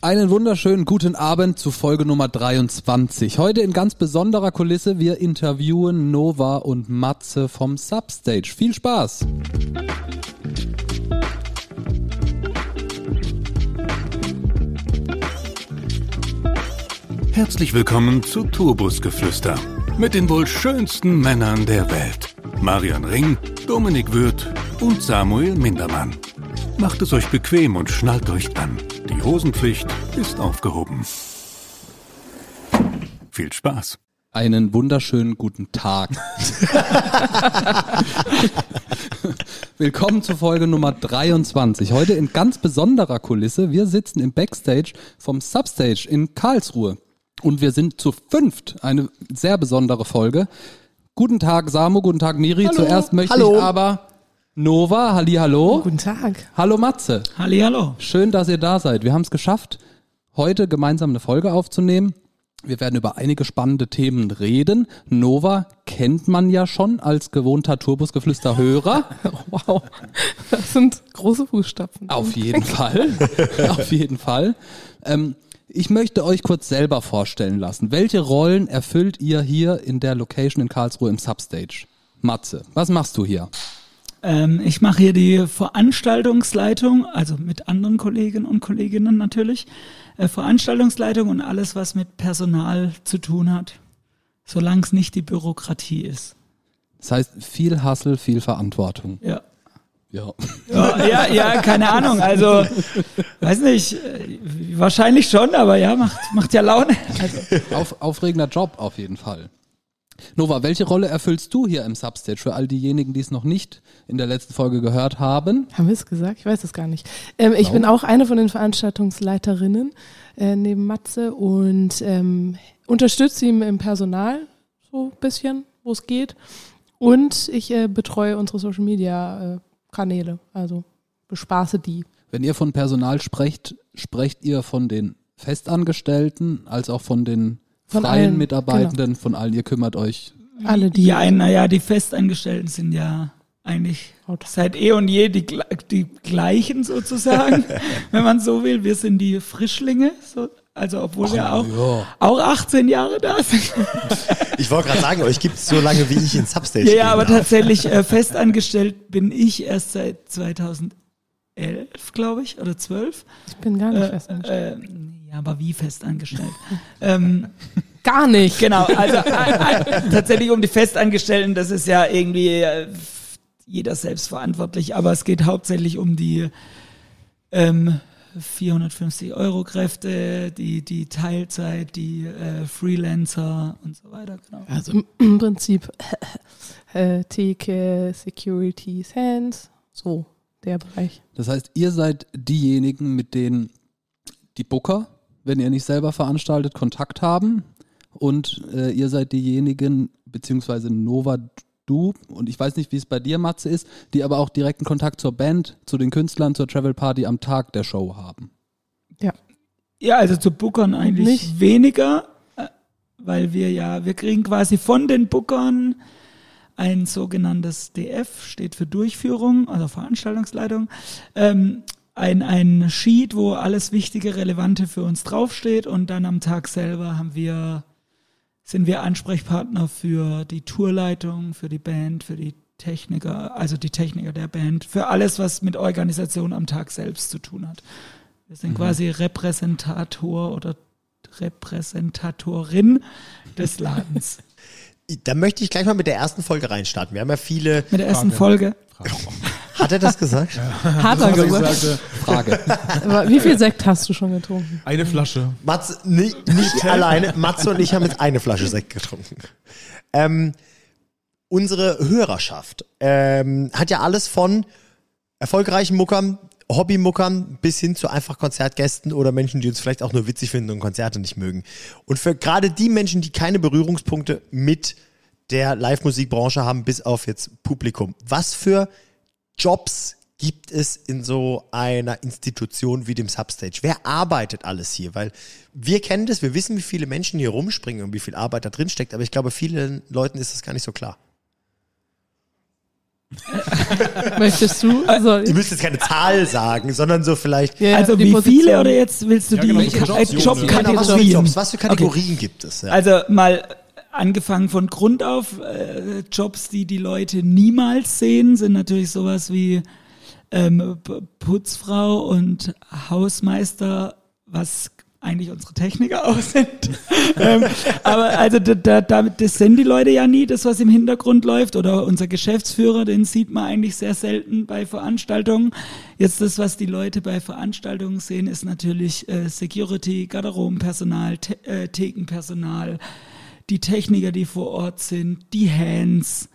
Einen wunderschönen guten Abend zu Folge Nummer 23. Heute in ganz besonderer Kulisse. Wir interviewen Nova und Matze vom Substage. Viel Spaß! Herzlich willkommen zu Tourbusgeflüster mit den wohl schönsten Männern der Welt. Marian Ring, Dominik Würth und Samuel Mindermann. Macht es euch bequem und schnallt euch an. Die Hosenpflicht ist aufgehoben. Viel Spaß. Einen wunderschönen guten Tag. Willkommen zur Folge Nummer 23. Heute in ganz besonderer Kulisse. Wir sitzen im Backstage vom Substage in Karlsruhe. Und wir sind zu fünft. Eine sehr besondere Folge. Guten Tag, Samu. Guten Tag, Miri. Hallo. Zuerst möchte Hallo. ich aber Nova, halli, hallo. Guten Tag. Hallo Matze. Hallihallo. Schön, dass ihr da seid. Wir haben es geschafft, heute gemeinsam eine Folge aufzunehmen. Wir werden über einige spannende Themen reden. Nova kennt man ja schon als gewohnter Turbusgeflüster-Hörer. Wow. Das sind große Fußstapfen. Auf jeden Fall. Auf jeden Fall. Ähm, ich möchte euch kurz selber vorstellen lassen. Welche Rollen erfüllt ihr hier in der Location in Karlsruhe im Substage? Matze, was machst du hier? Ähm, ich mache hier die Veranstaltungsleitung, also mit anderen Kolleginnen und Kolleginnen natürlich. Äh, Veranstaltungsleitung und alles, was mit Personal zu tun hat. Solange es nicht die Bürokratie ist. Das heißt, viel Hassel, viel Verantwortung. Ja. Ja. Ja, ja, ja, keine Ahnung. Also, weiß nicht, äh, wahrscheinlich schon, aber ja, macht, macht ja Laune. Also, Auf, aufregender Job auf jeden Fall. Nova, welche Rolle erfüllst du hier im Substage für all diejenigen, die es noch nicht in der letzten Folge gehört haben? Haben wir es gesagt? Ich weiß es gar nicht. Ähm, ich Genau. bin auch eine von den Veranstaltungsleiterinnen äh, neben Matze und ähm, unterstütze ihn im Personal so ein bisschen, wo es geht. Und ich äh, betreue unsere Social Media äh, Kanäle, also bespaße die. Wenn ihr von Personal sprecht, sprecht ihr von den Festangestellten als auch von den Von freien allen, genau. Mitarbeitenden, von allen, ihr kümmert euch. Alle die. ja, naja, die Festangestellten sind ja eigentlich seit eh und je die, die gleichen sozusagen, wenn man so will. Wir sind die Frischlinge, so, also obwohl wir auch, ja. auch 18 Jahre da sind. Ich wollte gerade sagen, euch gibt es so lange, wie ich in Substage Ja, ja, aber darf. tatsächlich äh, festangestellt bin ich erst seit 2011, glaube ich, oder 12. Ich bin gar nicht Äh, festangestellt. äh, ja, aber wie festangestellt? ähm, gar nicht. genau, also äh, äh, tatsächlich um die Festangestellten, das ist ja irgendwie äh, jeder selbst verantwortlich, aber es geht hauptsächlich um die ähm, 450 Euro Kräfte, die, die Teilzeit, die äh, Freelancer und so weiter. Genau. Also im- im Prinzip äh, Theke, Security, Hands, so der Bereich. Das heißt, ihr seid diejenigen, mit denen die Booker, wenn ihr nicht selber veranstaltet, Kontakt haben. Und äh, ihr seid diejenigen, beziehungsweise Nova, du, und ich weiß nicht, wie es bei dir, Matze, ist, die aber auch direkten Kontakt zur Band, zu den Künstlern, zur Travel Party am Tag der Show haben. Ja, also zu Bookern eigentlich Nicht? weniger, äh, weil wir ja, wir kriegen quasi von den Bookern ein sogenanntes DF, steht für Durchführung, also Veranstaltungsleitung, ähm, ein, ein Sheet, wo alles Wichtige, Relevante für uns draufsteht und dann am Tag selber haben wir, sind wir Ansprechpartner für die Tourleitung, für die Band, für die Techniker, also die Techniker der Band, für alles, was mit Organisation am Tag selbst zu tun hat. Wir sind quasi Repräsentator oder Repräsentatorin des Ladens. Da möchte ich gleich mal mit der ersten Folge reinstarten. Wir haben ja viele. Mit der ersten Folge. Hat er das gesagt? Hat er gesagt. Frage. Aber wie viel Sekt hast du schon getrunken? Eine Flasche. Matze, nicht, nicht alleine. Matze und ich haben jetzt eine Flasche Sekt getrunken. Ähm, unsere Hörerschaft ähm, hat ja alles von erfolgreichen Muckern, Hobbymuckern bis hin zu einfach Konzertgästen oder Menschen, die uns vielleicht auch nur witzig finden und Konzerte nicht mögen. Und für gerade die Menschen, die keine Berührungspunkte mit der Live-Musikbranche haben, bis auf jetzt Publikum, was für Jobs gibt es in so einer Institution wie dem Substage? Wer arbeitet alles hier? Weil wir kennen das, wir wissen, wie viele Menschen hier rumspringen und wie viel Arbeit da drin steckt, aber ich glaube, vielen Leuten ist das gar nicht so klar. Möchtest du? Also, Ihr müsst jetzt keine Zahl sagen, sondern so vielleicht. ja, also die wie Position. viele oder jetzt willst du Ja, die genau, äh, Jobs, Genau, was für Jobkategorien? Jobs, was für Kategorien gibt es? Ja. Also mal angefangen von Grund auf, äh, Jobs, die die Leute niemals sehen, sind natürlich sowas wie ähm, Putzfrau und Hausmeister, was eigentlich unsere Techniker auch sind. ähm, aber also da, da, das sehen die Leute ja nie, das was im Hintergrund läuft. Oder unser Geschäftsführer, den sieht man eigentlich sehr selten bei Veranstaltungen. Jetzt das, was die Leute bei Veranstaltungen sehen, ist natürlich äh, Security, Garderobenpersonal, Te äh, Thekenpersonal, die Techniker, die vor Ort sind, die Hands.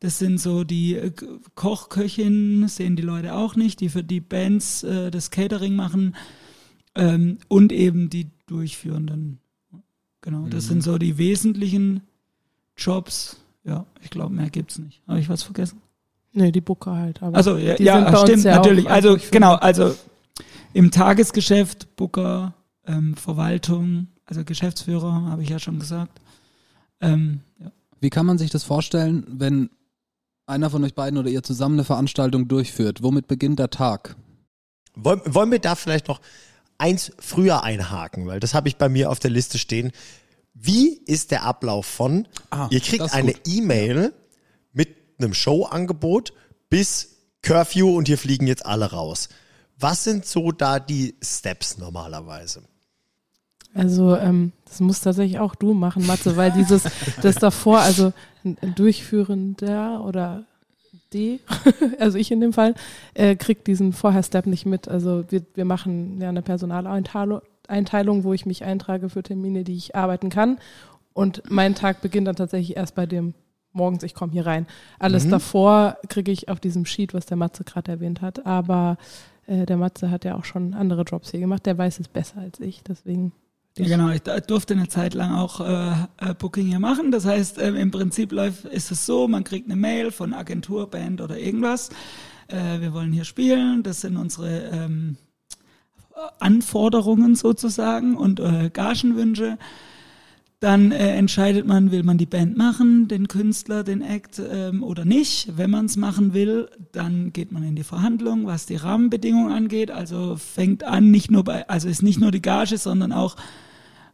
Das sind so die äh, Kochköchinnen, sehen die Leute auch nicht, die für die Bands äh, das Catering machen ähm, und eben die Durchführenden. Genau, das sind so die wesentlichen Jobs. Ja, ich glaube, mehr gibt's nicht. Habe ich was vergessen? Nee, die Booker halt. Aber Also ja, die sind bei ja stimmt, ja natürlich. Also genau, also im Tagesgeschäft, Booker, ähm, Verwaltung, also Geschäftsführer, habe ich ja schon gesagt. Ähm, ja. Wie kann man sich das vorstellen, wenn einer von euch beiden oder ihr zusammen eine Veranstaltung durchführt? Womit beginnt der Tag? Wollen, wollen wir da vielleicht noch eins früher einhaken, weil das habe ich bei mir auf der Liste stehen. Wie ist der Ablauf von, Ah, ihr kriegt eine. E-Mail mit einem Showangebot bis Curfew und hier fliegen jetzt alle raus. Was sind so da die Steps normalerweise? Also ähm, das muss tatsächlich auch du machen, Matze, weil dieses, das davor, also ein Durchführender oder D, also ich in dem Fall, äh, kriegt diesen Vorher-Step nicht mit. Also wir, wir machen ja eine Personaleinteilung, Einteilung, wo ich mich eintrage für Termine, die ich arbeiten kann. Und mein Tag beginnt dann tatsächlich erst bei dem morgens, ich komme hier rein. Alles davor kriege ich auf diesem Sheet, was der Matze gerade erwähnt hat. Aber äh, der Matze hat ja auch schon andere Jobs hier gemacht. Der weiß es besser als ich. Deswegen Ja, genau. Ich durfte eine Zeit lang auch äh, äh, Booking hier machen. Das heißt, ähm, im Prinzip läuft, ist es so, man kriegt eine Mail von Agentur, Band oder irgendwas. Äh, wir wollen hier spielen. Das sind unsere ähm, Anforderungen sozusagen und äh, Gagenwünsche. Dann äh, entscheidet man, will man die Band machen, den Künstler, den Act ähm, oder nicht. Wenn man es machen will, dann geht man in die Verhandlung, was die Rahmenbedingungen angeht. Also fängt an, nicht nur bei, also ist nicht nur die Gage, sondern auch,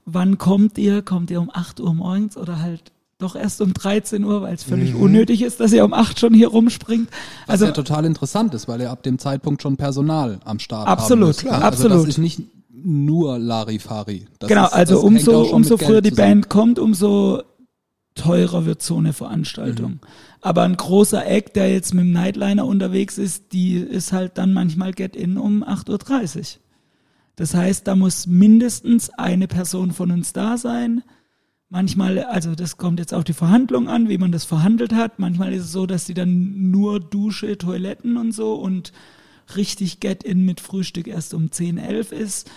wann kommt ihr? Kommt ihr um 8 Uhr morgens oder halt doch erst um 13 Uhr, weil es völlig unnötig ist, dass ihr um 8 schon hier rumspringt. Was Also ja total interessant ist, weil ihr ab dem Zeitpunkt schon Personal am Start Absolut, haben müsst, klar, ne? Also absolut. das ist nicht nur Larifari. Das genau, ist, also umso, umso früher die. Band kommt, umso teurer wird so eine Veranstaltung. Aber ein großer Act, der jetzt mit dem Nightliner unterwegs ist, die ist halt dann manchmal Get-In um 8.30 Uhr. Das heißt, da muss mindestens eine Person von uns da sein. Manchmal, also das kommt jetzt auf die Verhandlung an, wie man das verhandelt hat. Manchmal ist es so, dass die dann nur Dusche, Toiletten und so und richtig Get-In mit Frühstück erst um 10, 11 ist.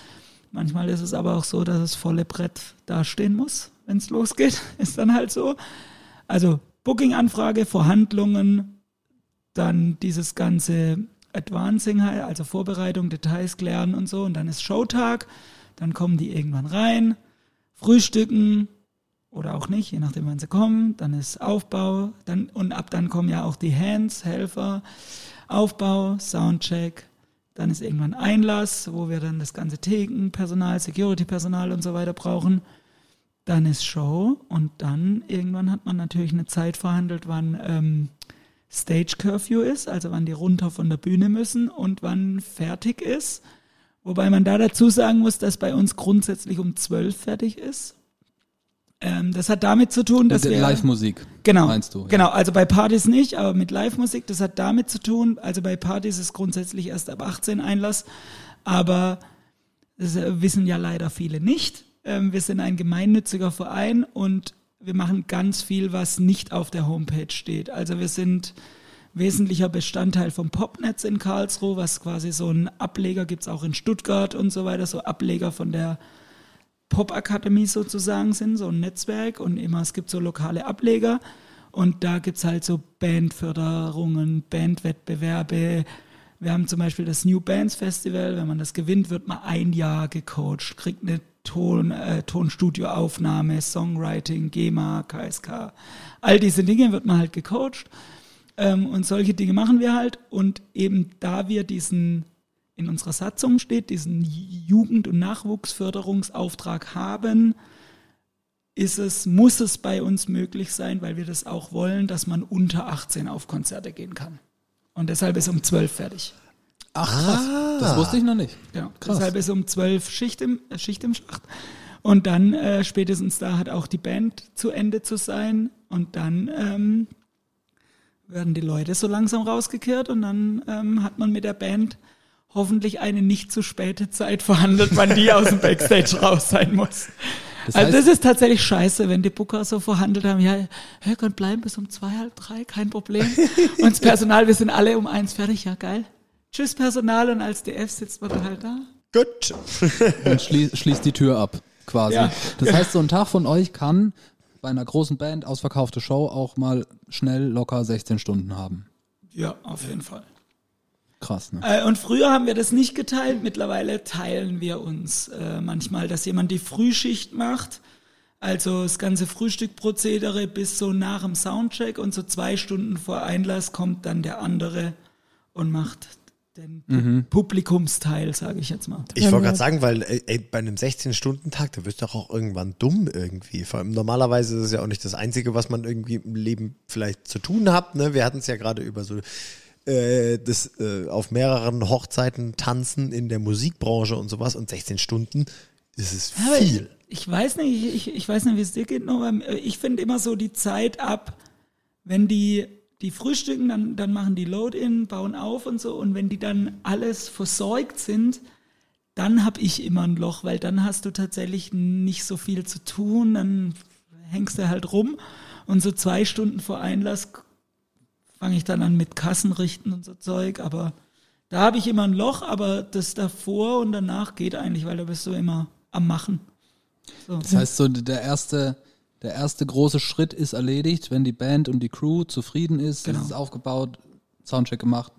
Manchmal ist es aber auch so, dass das volle Brett dastehen muss, wenn es losgeht. Ist dann halt so. Also Booking-Anfrage, Verhandlungen, dann dieses ganze Advancing, also Vorbereitung, Details klären und so. Und dann ist Showtag. Dann kommen die irgendwann rein, frühstücken oder auch nicht, je nachdem, wann sie kommen. Dann ist Aufbau. Dann, und ab dann kommen ja auch die Hands, Helfer, Aufbau, Soundcheck. Dann ist irgendwann Einlass, wo wir dann das ganze Theken, Personal, Security-Personal und so weiter brauchen. Dann ist Show und dann irgendwann hat man natürlich eine Zeit verhandelt, wann ähm, Stage Curfew ist, also wann die runter von der Bühne müssen und wann fertig ist. Wobei man da dazu sagen muss, dass bei uns grundsätzlich um 12 fertig ist. Ähm, das hat damit zu tun, dass wir Live-Musik, Genau. meinst du? ja. Genau, also bei Partys nicht, aber mit Live-Musik, das hat damit zu tun. Also bei Partys ist grundsätzlich erst ab 18 Einlass, aber das wissen ja leider viele nicht. Ähm, wir sind ein gemeinnütziger Verein und wir machen ganz viel, was nicht auf der Homepage steht. Also wir sind wesentlicher Bestandteil vom Popnetz in Karlsruhe, was quasi so ein Ableger gibt's auch in Stuttgart und so weiter, so Ableger von der Pop-Akademie sozusagen sind, so ein Netzwerk und immer, es gibt so lokale Ableger und da gibt's halt so Bandförderungen, Bandwettbewerbe. Wir haben zum Beispiel das New Bands Festival, wenn man das gewinnt, wird man ein Jahr gecoacht, kriegt eine Ton, äh, Tonstudioaufnahme, Songwriting, GEMA, KSK. All diese Dinge wird man halt gecoacht. Ähm, und solche Dinge machen wir halt. Und eben da wir diesen, in unserer Satzung steht, diesen Jugend- und Nachwuchsförderungsauftrag haben, ist es, muss es bei uns möglich sein, weil wir das auch wollen, dass man unter 18 auf Konzerte gehen kann. Und deshalb ist um 12 fertig. Ach krass, das wusste ich noch nicht. Ja, Krass. deshalb ist um 12 Schicht im, äh, Schicht im Schacht. Und dann äh, spätestens da hat auch die Band zu Ende zu sein. Und dann ähm, werden die Leute so langsam rausgekehrt und dann ähm, hat man mit der Band hoffentlich eine nicht zu späte Zeit verhandelt, wann die aus dem Backstage raus sein muss. Das also heißt- das ist tatsächlich scheiße, wenn die Booker so verhandelt haben, ja, hey, könnt bleiben bis um zwei, halb drei, kein Problem. Und das Personal, wir sind alle um eins fertig, ja geil. Tschüss Personal und als DF sitzt man dann halt da. Gut. und schließt, schließt die Tür ab, quasi. Ja. Das heißt, so ein Tag von euch kann bei einer großen Band, ausverkaufte Show, auch mal schnell locker 16 Stunden haben. Ja, auf jeden Fall. Krass, ne? Äh, und früher haben wir das nicht geteilt, mittlerweile teilen wir uns äh, manchmal, dass jemand die Frühschicht macht, also das ganze Frühstückprozedere bis so nach dem Soundcheck und so zwei Stunden vor Einlass kommt dann der andere und macht den Pu Publikumsteil, sage ich jetzt mal. Ich wollte gerade sagen, weil ey, bei einem 16-Stunden-Tag, da wirst du doch auch irgendwann dumm irgendwie. Vor allem normalerweise ist es ja auch nicht das Einzige, was man irgendwie im Leben vielleicht zu tun hat. Ne? Wir hatten es ja gerade über so äh, das äh, auf mehreren Hochzeiten tanzen in der Musikbranche und sowas und 16 Stunden ist es Aber viel. Ich weiß nicht, ich, ich weiß nicht, wie es dir geht, nur aber ich finde immer so die Zeit ab, wenn die, die frühstücken, dann, dann machen die Load-In, bauen auf und so und wenn die dann alles versorgt sind, dann habe ich immer ein Loch, weil dann hast du tatsächlich nicht so viel zu tun, dann hängst du halt rum und so zwei Stunden vor Einlass fange ich dann an mit Kassen richten und so Zeug, aber da habe ich immer ein Loch, aber das davor und danach geht eigentlich, weil da bist du immer am Machen. So. Das heißt, so der erste, der erste große Schritt ist erledigt, wenn die Band und die Crew zufrieden ist, Genau. es ist aufgebaut, Soundcheck gemacht,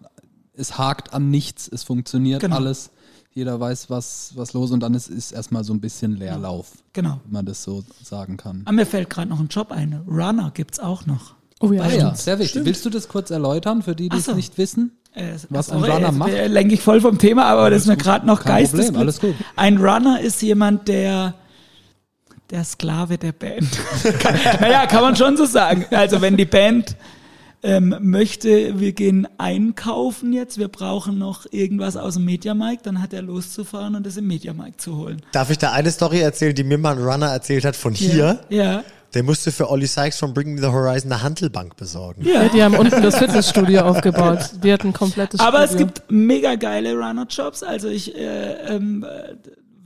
es hakt an nichts, es funktioniert Genau. alles, jeder weiß, was, was los und dann ist, ist erstmal so ein bisschen Leerlauf, Genau. wenn man das so sagen kann. Aber mir fällt gerade noch ein Job ein. Runner gibt's auch noch. Oh ja, Ah ja, sehr wichtig. Willst du das kurz erläutern, für die, die Ach es so. nicht wissen? Äh, Was ein Runner jetzt macht? lenke ich voll vom Thema, aber das ist mir gerade noch Kein Problem, geistesblitz. alles gut. Ein Runner ist jemand, der der Sklave der Band. naja, kann man schon so sagen. Also wenn die Band ähm, möchte, wir gehen einkaufen jetzt, wir brauchen noch irgendwas aus dem Mediamarkt, dann hat er loszufahren und das im Mediamarkt zu holen. Darf ich da eine Story erzählen, die mir mal ein Runner erzählt hat von hier? Ja. Der musste für Olli Sykes von Bring Me the Horizon eine Handelbank besorgen. Ja. Ja, die haben unten das Fitnessstudio aufgebaut. Die hatten ein komplettes Aber es Studio. gibt mega geile Runner-Jobs. Also ich, äh, ähm, äh,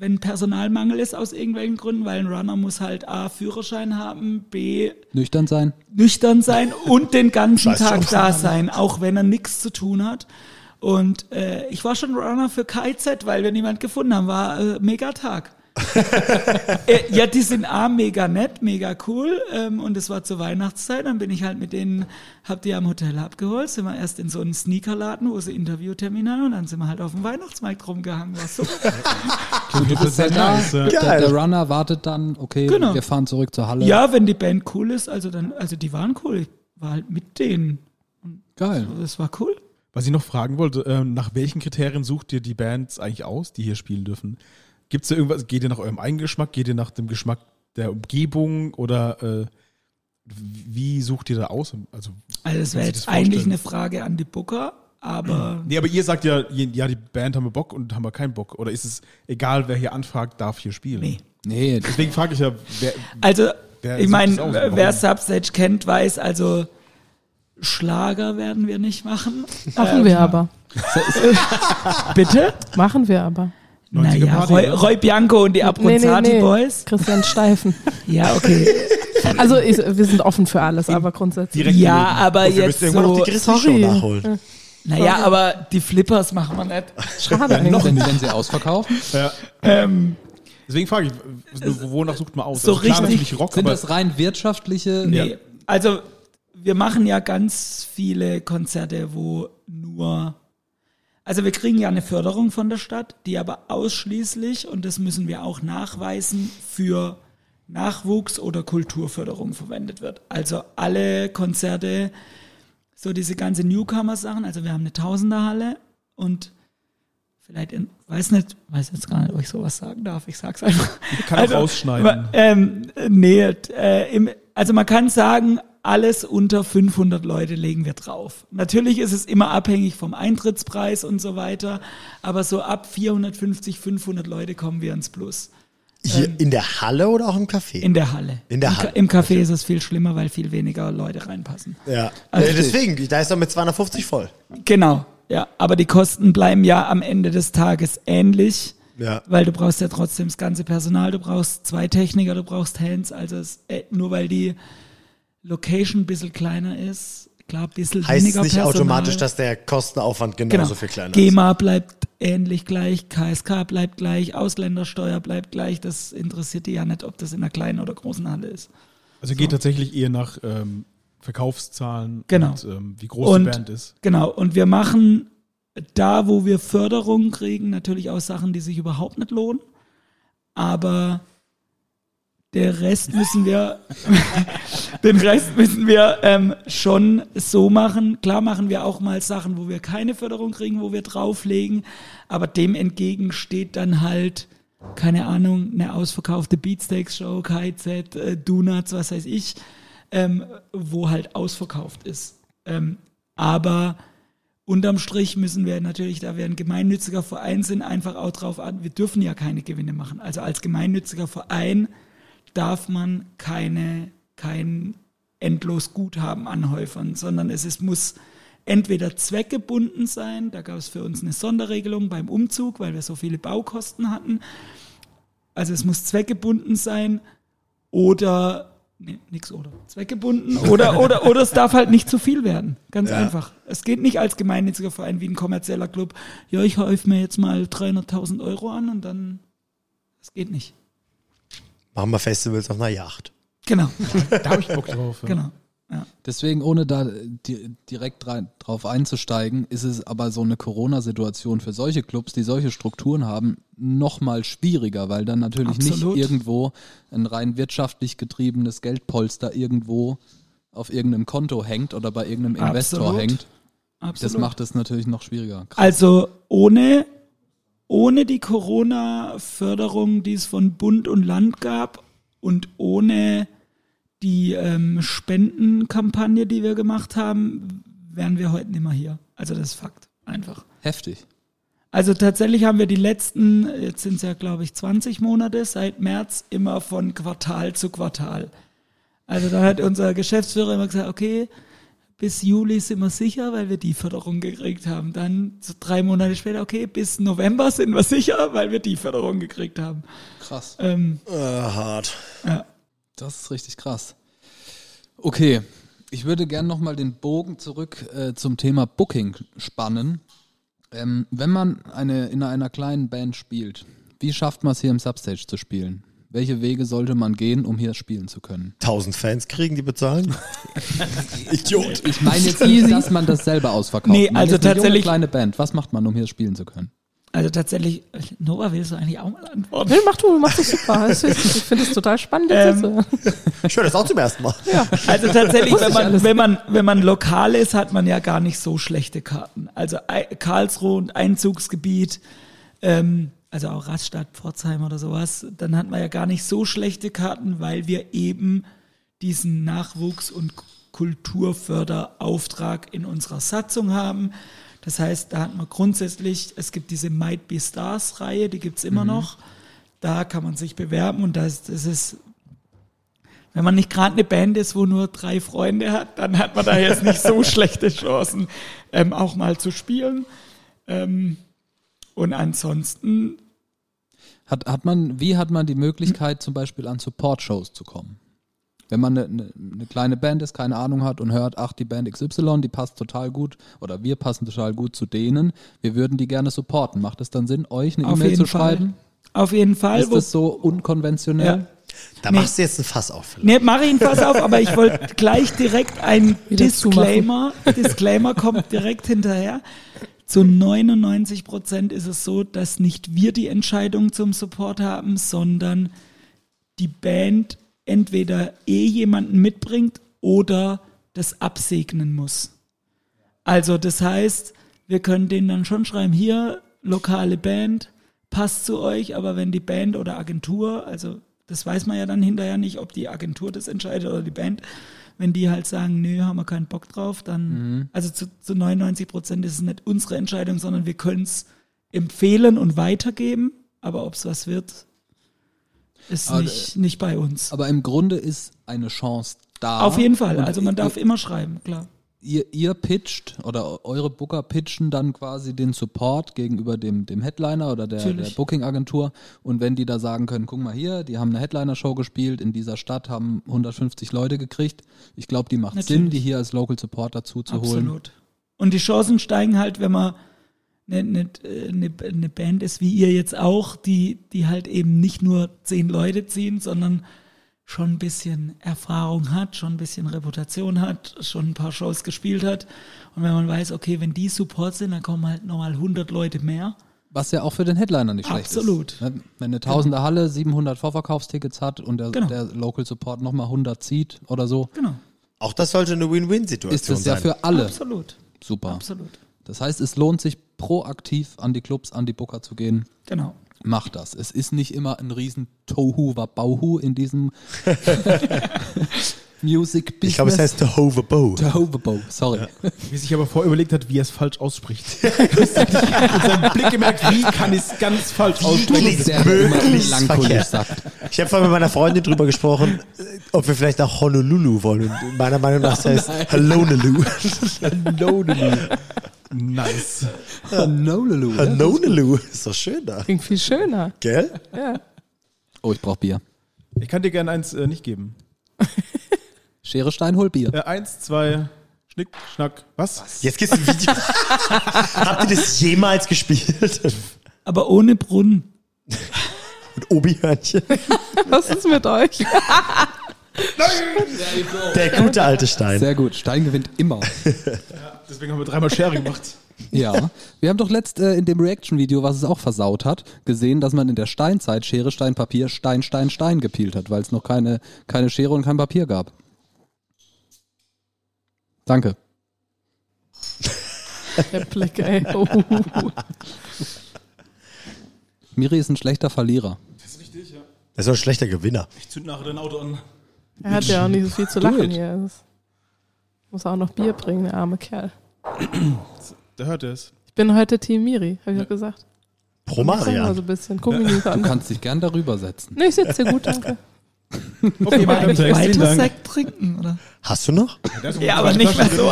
wenn Personalmangel ist aus irgendwelchen Gründen, weil ein Runner muss halt A, Führerschein haben, B, Nüchtern sein? nüchtern sein und den ganzen Tag da sein, auch wenn er nichts zu tun hat. Und äh, ich war schon Runner für KIZ, weil wir niemand gefunden haben. War äh, mega Tag. Äh, ja, die sind A, mega nett, mega cool. Ähm, und es war zur Weihnachtszeit. Dann bin ich halt mit denen, hab die am Hotel abgeholt. Sind wir erst in so einen Sneakerladen, wo sie Interviewtermin haben. Und dann sind wir halt auf dem Weihnachtsmarkt rumgehangen. War super. Du bist ja da, nice, der, der Runner wartet dann, okay, Genau. wir fahren zurück zur Halle. ja, wenn die Band cool ist, also dann, also die waren cool. Ich war halt mit denen. Geil. Das war cool. Was ich noch fragen wollte, ähm, nach welchen Kriterien sucht ihr die Bands eigentlich aus, die hier spielen dürfen? Gibt es da irgendwas, geht ihr nach eurem eigenen Geschmack, geht ihr nach dem Geschmack der Umgebung oder äh, wie sucht ihr da aus? Also, Also das wäre jetzt das eigentlich eine Frage an die Booker, aber nee, aber ihr sagt ja, ja, die Band haben wir Bock und haben wir keinen Bock. Oder ist es egal, wer hier anfragt, darf hier spielen? nee. Nee, Deswegen frage ich ja, wer, Also Wer ich meine, wer Substage kennt, weiß, also Schlager werden wir nicht machen. Machen Ähm, wir aber. Bitte? Machen wir aber. 90er Naja, Party, Roy, oder? Roy Bianco und die Abronzati Boys. Christian Steifen. Ja, okay. Also ich, wir sind offen für alles, aber grundsätzlich. Direkt ja, gelegen. aber Wir jetzt irgendwann noch so, die sorry. nachholen. naja, aber die Flippers machen wir nicht. Schade wenn, eigentlich. wenn sie ausverkaufen. Ja. Ähm, Deswegen frage ich, wo- wonach sucht man aus? So also klar, richtig- natürlich Rock, Sind aber das rein wirtschaftliche? nee. Also wir machen ja ganz viele Konzerte, wo nur also wir kriegen ja eine Förderung von der Stadt, die aber ausschließlich, und das müssen wir auch nachweisen, für Nachwuchs- oder Kulturförderung verwendet wird. Also alle Konzerte so diese ganze Newcomer-Sachen. Also wir haben eine Tausenderhalle und vielleicht, in, weiß nicht, weiß jetzt gar nicht, ob ich sowas sagen darf. Ich sag's einfach. Ich kann auch rausschneiden. Ähm, nee, äh, im, also man kann sagen, alles unter 500 Leute legen wir drauf. Natürlich ist es immer abhängig vom Eintrittspreis und so weiter, aber so ab 450, 500 Leute kommen wir ins Plus. Hier in der Halle oder auch im Café? In der Halle. In der Im, Halle, Im Café ist es viel schlimmer, weil viel weniger Leute reinpassen. ja. Also- äh, deswegen, da ist er mit 250 voll. Genau, ja. Aber die Kosten bleiben ja am Ende des Tages ähnlich, Ja. weil du brauchst ja trotzdem das ganze Personal, du brauchst zwei Techniker, du brauchst Hands. Also es, äh, nur weil die Location ein bisschen kleiner ist, klar, ein bisschen Heißt es weniger nicht Personal. automatisch, dass der Kostenaufwand genauso genau. viel kleiner ist? GEMA bleibt ähnlich gleich, KSK bleibt gleich, Ausländersteuer bleibt gleich. Das interessiert die ja nicht, ob das in einer kleinen oder großen Halle ist. Also geht tatsächlich eher nach ähm, Verkaufszahlen Genau. und ähm, wie groß Und- die Band ist. Genau, und wir machen da, wo wir Förderung kriegen, natürlich auch Sachen, die sich überhaupt nicht lohnen. Aber der Rest müssen wir, den Rest müssen wir ähm, schon so machen. Klar machen wir auch mal Sachen, wo wir keine Förderung kriegen, wo wir drauflegen. Aber dem entgegen steht dann halt, keine Ahnung, eine ausverkaufte Beatsteaks-Show, KZ, äh, Donuts, was weiß ich, ähm, wo halt ausverkauft ist. Ähm, aber unterm Strich müssen wir natürlich, da wir ein gemeinnütziger Verein sind, einfach auch drauf an, wir dürfen ja keine Gewinne machen. Also als gemeinnütziger Verein darf man keine, kein endlos Guthaben anhäufern, sondern es ist, muss entweder zweckgebunden sein, da gab es für uns eine Sonderregelung beim Umzug, weil wir so viele Baukosten hatten. Also es muss zweckgebunden sein oder nee, nix oder zweckgebunden oder oder oder es darf halt nicht zu viel werden. Ganz Ja. einfach. Es geht nicht als gemeinnütziger Verein wie ein kommerzieller Club. Ja, ich häufe mir jetzt mal 300.000 Euro an und dann. Das geht nicht. Machen wir Festivals auf einer Yacht. Genau, Da habe ich Bock drauf. Ja. genau. Ja. Deswegen, ohne da di direkt rein, drauf einzusteigen, ist es aber so eine Corona-Situation für solche Clubs, die solche Strukturen haben, noch mal schwieriger, weil dann natürlich Absolut. nicht irgendwo ein rein wirtschaftlich getriebenes Geldpolster irgendwo auf irgendeinem Konto hängt oder bei irgendeinem Investor Absolut. hängt. Absolut. Das macht es natürlich noch schwieriger. Krass. Also ohne, ohne die Corona-Förderung, die es von Bund und Land gab und ohne die ähm, Spendenkampagne, die wir gemacht haben, wären wir heute nicht mehr hier. Also das ist Fakt, einfach. Heftig. Also tatsächlich haben wir die letzten, jetzt sind es ja glaube ich 20 Monate, seit März immer von Quartal zu Quartal. Also da hat unser Geschäftsführer immer gesagt, okay, bis Juli sind wir sicher, weil wir die Förderung gekriegt haben. Dann so drei Monate später, okay, bis November sind wir sicher, weil wir die Förderung gekriegt haben. Krass. Ähm, Äh, hart. ja. Das ist richtig krass. Okay, ich würde gerne nochmal den Bogen zurück äh, zum Thema Booking spannen. Ähm, wenn man eine, in einer kleinen Band spielt, wie schafft man es hier im Substage zu spielen? Welche Wege sollte man gehen, um hier spielen zu können? 1000 Fans kriegen, die bezahlen? Idiot. Ich meine jetzt nicht, dass man das selber ausverkauft. Nee, Man also ist eine junge, tatsächlich- kleine Band. Was macht man, um hier spielen zu können? Also tatsächlich, Nora, willst du eigentlich auch mal antworten? Nee, mach du, mach das super. Ich finde es total spannend. Ähm, Ich höre das auch zum ersten Mal. Also tatsächlich, wenn man, wenn, man, wenn man lokal ist, hat man ja gar nicht so schlechte Karten. Also Karlsruhe und Einzugsgebiet, ähm, also auch Rastatt, Pforzheim oder sowas, dann hat man ja gar nicht so schlechte Karten, weil wir eben diesen Nachwuchs- und Kulturförderauftrag in unserer Satzung haben. Das heißt, da hat man grundsätzlich, es gibt diese Might Be Stars Reihe, die gibt's immer noch. Da kann man sich bewerben und das, das ist wenn man nicht gerade eine Band ist, wo nur drei Freunde hat, dann hat man da jetzt nicht so schlechte Chancen, ähm, auch mal zu spielen. Ähm, und ansonsten, Hat, hat man, wie hat man die Möglichkeit, zum Beispiel an Support-Shows zu kommen? Wenn man eine, eine, eine kleine Band ist, keine Ahnung hat und hört, ach, die Band XY, die passt total gut oder wir passen total gut zu denen, wir würden die gerne supporten. Macht es dann Sinn, euch eine E-Mail zu schreiben? auf jeden Fall. Ist das so unkonventionell? ja. Da Nee. machst du jetzt ein Fass auf. Philipp. Nee, mach ihn pass auf, aber ich wollte gleich direkt ein Disclaimer. Disclaimer kommt direkt hinterher. Zu 99 Prozent ist es so, dass nicht wir die Entscheidung zum Support haben, sondern die Band entweder eh jemanden mitbringt oder das absegnen muss. Also das heißt, wir können denen dann schon schreiben, hier, lokale Band, passt zu euch, aber wenn die Band oder Agentur, also das weiß man ja dann hinterher nicht, ob die Agentur das entscheidet oder die Band, wenn die halt sagen, nö, haben wir keinen Bock drauf, dann, also zu, zu 99 Prozent ist es nicht unsere Entscheidung, sondern wir können es empfehlen und weitergeben, aber ob es was wird, ist Aber, nicht, nicht bei uns. Aber im Grunde ist eine Chance da. Auf jeden Fall, also man darf immer schreiben, klar. Ihr, ihr pitcht oder eure Booker pitchen dann quasi den Support gegenüber dem, dem Headliner oder der, der. Booking-Agentur. Und wenn die da sagen können, guck mal hier, die haben eine Headliner-Show gespielt, in dieser Stadt haben 150 Leute gekriegt. Ich glaube, die macht Natürlich. Sinn, die hier als Local Support dazu zu holen. Absolut. Und die Chancen steigen halt, wenn man eine, eine, eine, eine Band ist, wie ihr jetzt auch, die, die halt eben nicht nur zehn Leute ziehen, sondern schon ein bisschen Erfahrung hat, schon ein bisschen Reputation hat, schon ein paar Shows gespielt hat. Und wenn man weiß, okay, wenn die Support sind, dann kommen halt nochmal 100 Leute mehr. Was ja auch für den Headliner nicht schlecht Absolut. ist. Ne? Wenn eine tausende Halle 700 Vorverkaufstickets hat und der, Genau. der Local Support nochmal 100 zieht oder so, Genau. Auch das sollte eine Win-Win-Situation ist das ja sein. für alle Absolut. super. Absolut. Das heißt, es lohnt sich proaktiv an die Clubs, an die Booker zu gehen. Genau. Macht das. Es ist nicht immer ein riesen Tohu Wabauhu in diesem Music Business. ich glaube, es heißt The Hover Bow. Tohu sorry. Wie sich aber vorher überlegt hat, wie er es falsch ausspricht. Mit seinem Blick gemerkt, wie kann ich es ganz falsch aussprechen. Der möglichst verkehrt. sagt. Ich habe vorhin mit meiner Freundin drüber gesprochen, äh, ob wir vielleicht nach Honolulu wollen. Meiner Meinung nach heißt es Honolulu. Nice. Honolulu. Honolulu. Ist doch schön da. Klingt viel schöner. Gell? Ja. Oh, ich brauche Bier. Ich kann dir gerne eins äh, nicht geben. Schere, Stein, hol Bier. Äh, eins, zwei, Schnick, Schnack. Was? Jetzt geht's im Video. Habt ihr das jemals gespielt? Aber ohne Brunnen. Und Obi-Hörnchen. Was ist mit euch? Der gute alte Stein. Sehr gut. Stein gewinnt immer. Deswegen haben wir dreimal Schere gemacht. Ja. Wir haben doch letzt äh, in dem Reaction-Video, was es auch versaut hat, gesehen, dass man in der Steinzeit Schere, Stein, Papier, Stein, Stein, Stein gepielt hat, weil es noch keine, keine Schere und kein Papier gab. Danke. Der Blick, ey. Oh. Miri ist ein schlechter Verlierer. Das ist richtig, ja. Das ist ein schlechter Gewinner. Ich zünd nachher dein Auto an. Er hat ja auch nicht so viel zu lachen hier. Das muss auch noch Bier bringen, der arme Kerl. Da hört es. Ich bin heute Team Miri, habe ich ja gesagt. Pro Ich sag mal Marian. so ein bisschen. Guck mich Du an. kannst dich gern darüber setzen. Nee, ich sitze hier gut, danke. Okay, weiter im Text. Sekt trinken, oder? Hast du noch? Ja, aber nicht mehr so.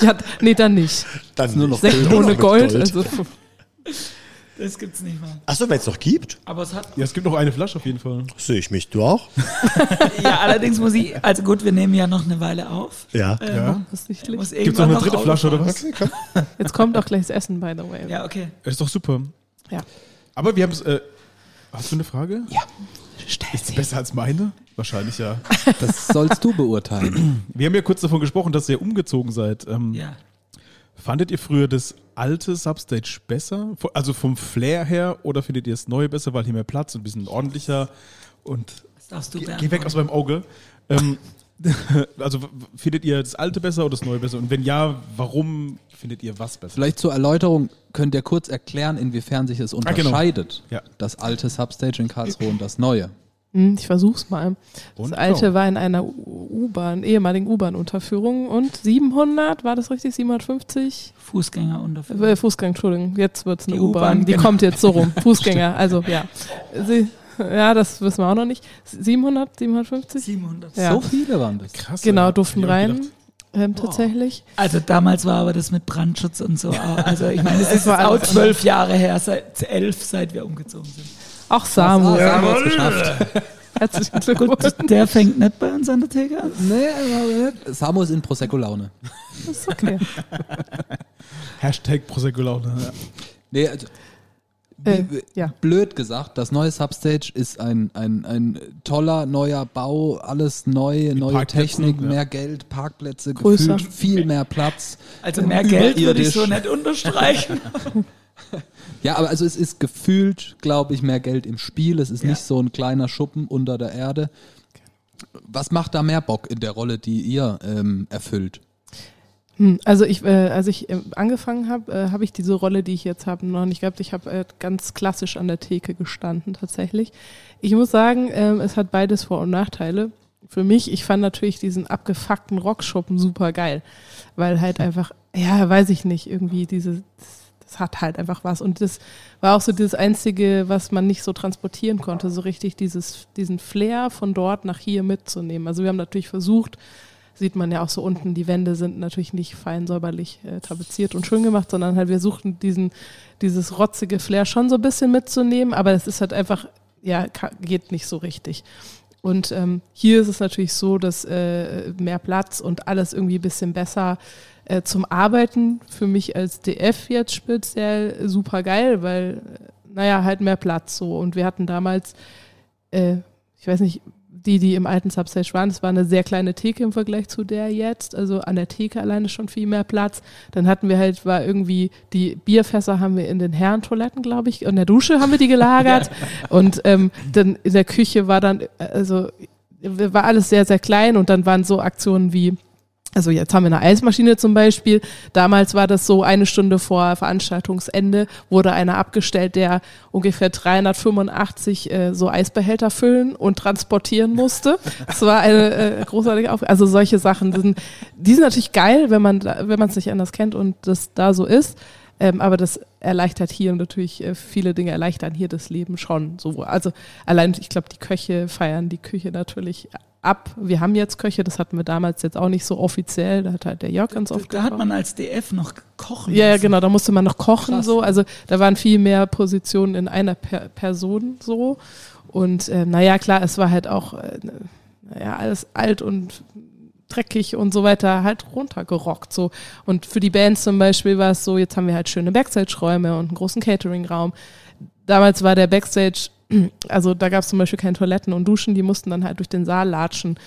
Ja, nee, dann nicht. Dann nur noch Sekt ohne Gold. Gold. Also, Das gibt's nicht mehr. Achso, wenn es noch gibt, Aber es hat. Ja, es gibt noch eine Flasche auf jeden Fall. sehe ich mich. Du auch? Ja, allerdings muss ich. Also gut, wir nehmen ja noch eine Weile auf. Ja. Ähm, Ja. Gibt es noch eine dritte Flasche oder was? Okay, komm. Jetzt kommt auch gleich das Essen, by the way. Ja, okay. Ist doch super. Ja. Aber wir haben es. Äh, hast du eine Frage? Ja. Ist besser als meine? Wahrscheinlich ja. Das sollst du beurteilen. Wir haben ja kurz davon gesprochen, dass ihr umgezogen seid. Ähm, Ja. Fandet ihr früher das alte Substage besser? Also vom Flair her oder findet ihr das neue besser, weil hier mehr Platz und ein bisschen ordentlicher und Das darfst du geh, geh weg aus meinem Auge. Ähm, also findet ihr das alte besser oder das neue besser? Und wenn ja, warum findet ihr was besser? Vielleicht zur Erläuterung könnt ihr kurz erklären, inwiefern sich es genau. unterscheidet. Ja. Das alte Substage in Karlsruhe und das neue. Hm, Ich versuch's mal. Das Und? alte Oh. war in einer U-Bahn, ehemaligen U-Bahn-Unterführung und 700, war das richtig? 750? Fußgänger und Äh, Fußgänger, Entschuldigung, jetzt wird's eine Die U-Bahn. Die genau. kommt jetzt so rum. Fußgänger, also ja. Sie, ja, das wissen wir auch noch nicht. 700, 750? 700. Ja. So viele waren das. Krass. Genau, durften rein. Ähm, tatsächlich. Also damals war aber das mit Brandschutz und so. auch- Also ich meine, es ist war auch zwölf Jahre her, seit elf, seit wir umgezogen sind. Auch Samu. Ah, Samu hat's geschafft. Herzlichen Glückwunsch. Der fängt nicht bei uns an der Theke an. Nee, aber nicht. Samu ist in Prosecco-Laune. Ist okay. Hashtag Prosecco Laune. Ja. Nee, also, Äh, ja. blöd gesagt, das neue Substage ist ein, ein, ein toller neuer Bau, alles neu, neue Parkplätzen, Technik, ja. mehr Geld, Parkplätze, Größer. gefühlt viel mehr Platz. Also mehr Geld würde ich so nicht unterstreichen. Ja, aber also es ist gefühlt, glaube ich, mehr Geld im Spiel. Es ist Ja. nicht so ein kleiner Schuppen unter der Erde. Was macht da mehr Bock in der Rolle, die ihr ähm, erfüllt? Hm, also ich, äh, als ich äh, angefangen habe, äh, habe ich diese Rolle, die ich jetzt habe, noch nicht gehabt. Ich habe äh, ganz klassisch an der Theke gestanden tatsächlich. Ich muss sagen, ähm, es hat beides Vor- und Nachteile. Für mich, ich fand natürlich diesen abgefuckten Rockschuppen super geil, weil halt einfach, ja, weiß ich nicht, irgendwie diese, das hat halt einfach was. Und das war auch so das Einzige, was man nicht so transportieren konnte, so richtig dieses, diesen Flair von dort nach hier mitzunehmen. Also wir haben natürlich versucht, sieht man ja auch so unten, die Wände sind natürlich nicht fein säuberlich äh, tapeziert und schön gemacht, sondern halt wir suchten diesen, dieses rotzige Flair schon so ein bisschen mitzunehmen, aber es ist halt einfach, ja, geht nicht so richtig. Und ähm, hier ist es natürlich so, dass äh, mehr Platz und alles irgendwie ein bisschen besser äh, zum Arbeiten für mich als DF jetzt speziell super geil, weil, äh, naja, halt mehr Platz so. Und wir hatten damals, äh, ich weiß nicht, die, die im alten Substage waren, das war eine sehr kleine Theke im Vergleich zu der jetzt. Also an der Theke alleine schon viel mehr Platz. Dann hatten wir halt, war irgendwie, die Bierfässer haben wir in den Herrentoiletten, glaube ich, in der Dusche haben wir die gelagert. und ähm, dann in der Küche war dann, also war alles sehr, sehr klein und dann waren so Aktionen wie also jetzt haben wir eine Eismaschine zum Beispiel. Damals war das so, eine Stunde vor Veranstaltungsende wurde einer abgestellt, der ungefähr 385 äh, so Eisbehälter füllen und transportieren musste. Das war eine äh, großartige Aufgabe. Also solche Sachen, sind, die sind natürlich geil, wenn man wenn man es nicht anders kennt und das da so ist. Ähm, aber das erleichtert hier natürlich äh, viele Dinge erleichtern hier das Leben schon. So, also allein, ich glaube, die Köche feiern die Küche natürlich ab. Wir haben jetzt Köche, das hatten wir damals jetzt auch nicht so offiziell. Da hat halt der Jörg ganz oft. Da, da hat man als DF noch kochen. Ja, lassen. genau, da musste man noch kochen Krass. so. Also da waren viel mehr Positionen in einer per Person so. Und äh, naja, klar, es war halt auch äh, naja, alles alt und dreckig und so weiter halt runtergerockt so und für die Bands zum Beispiel war es so jetzt haben wir halt schöne Backstage-Räume und einen großen Catering-Raum damals war der Backstage also da gab es zum Beispiel keine Toiletten und Duschen, die mussten dann halt durch den Saal latschen.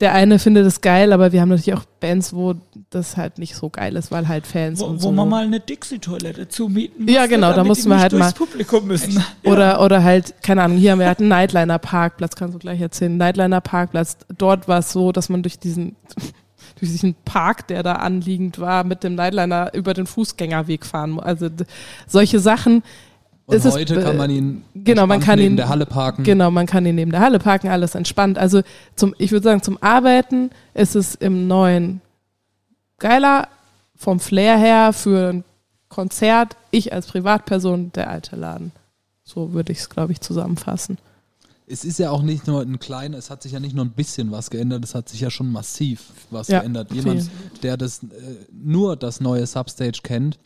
Der eine findet es geil, aber wir haben natürlich auch Bands, wo das halt nicht so geil ist, weil halt Fans wo, und wo so. Wo man mal eine Dixie-Toilette zumieten musste, Ja, genau, da mussten wir halt mal. Publikum müssen. Oder, ja. oder halt, keine Ahnung, hier haben wir halt einen Nightliner-Parkplatz, kannst du gleich erzählen. Nightliner-Parkplatz, dort war es so, dass man durch diesen, durch diesen Park, der da anliegend war, mit dem Nightliner über den Fußgängerweg fahren muss. Also solche Sachen, und heute ist, kann man ihn genau, man kann neben ihn, der Halle parken. Genau, man kann ihn neben der Halle parken, alles entspannt. Also zum, ich würde sagen, zum Arbeiten ist es im neuen geiler vom Flair her für ein Konzert. Ich als Privatperson der alte Laden. So würde ich es, glaube ich, zusammenfassen. Es ist ja auch nicht nur ein kleiner, es hat sich ja nicht nur ein bisschen was geändert, es hat sich ja schon massiv was ja, geändert. Jemand, viel. der das äh, nur das neue Substage kennt,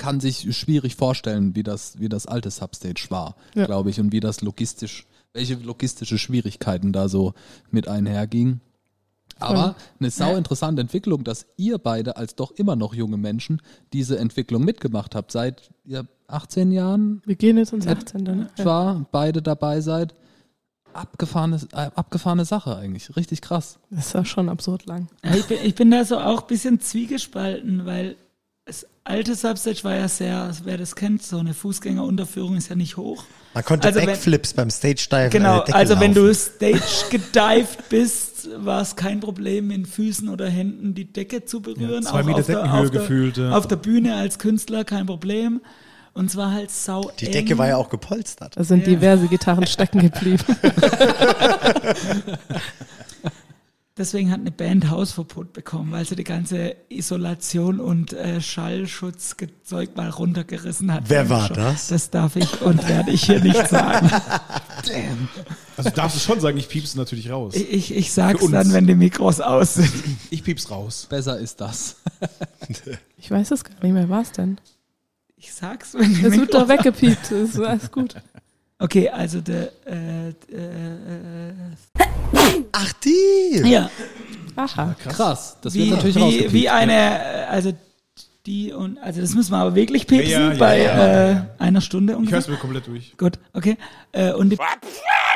kann sich schwierig vorstellen, wie das, wie das alte Substage war, ja. glaube ich, und wie das logistisch, welche logistische Schwierigkeiten da so mit einhergingen. Aber eine sau interessante Entwicklung, dass ihr beide als doch immer noch junge Menschen diese Entwicklung mitgemacht habt. Seit ihr 18 Jahren. Wir gehen jetzt ins 18. Ne? War beide dabei seid. Abgefahrene, äh, abgefahrene Sache eigentlich. Richtig krass. Das ist ja schon absurd lang. Ich bin, ich bin da so auch ein bisschen zwiegespalten, weil alte Substage war ja sehr, wer das kennt, so eine Fußgängerunterführung ist ja nicht hoch. Man konnte also Backflips wenn, beim Stage Dive Genau, also laufen. wenn du Stage gedived bist, war es kein Problem, mit Füßen oder Händen die Decke zu berühren. Ja, zwei Meter Deckenhöhe gefühlt. Ja. Auf der Bühne als Künstler kein Problem. Und zwar halt sau Die Decke war ja auch gepolstert. Da sind ja. diverse Gitarren stecken geblieben. Deswegen hat eine Band Hausverbot bekommen, weil sie die ganze Isolation und äh, Schallschutzzeug mal runtergerissen hat. Wer war das? Das darf ich und werde ich hier nicht sagen. Damn. Also darfst du schon sagen, ich piepse natürlich raus. Ich, ich, ich sag's dann, wenn die Mikros aus sind. Ich piepse raus. Besser ist das. ich weiß es gar nicht mehr, was denn? Ich sag's, wenn die Es wird doch weggepiept, ist alles gut. Okay, also der äh, äh, äh, Ach, die! Ja. Aha. Krass. Krass. Das wie, wird natürlich wie, wie eine, also die und, also das müssen wir aber wirklich piepsen ja, ja, bei ja, äh, einer Stunde ungefähr. Ich höre es mir komplett durch. Gut, okay. Äh, und die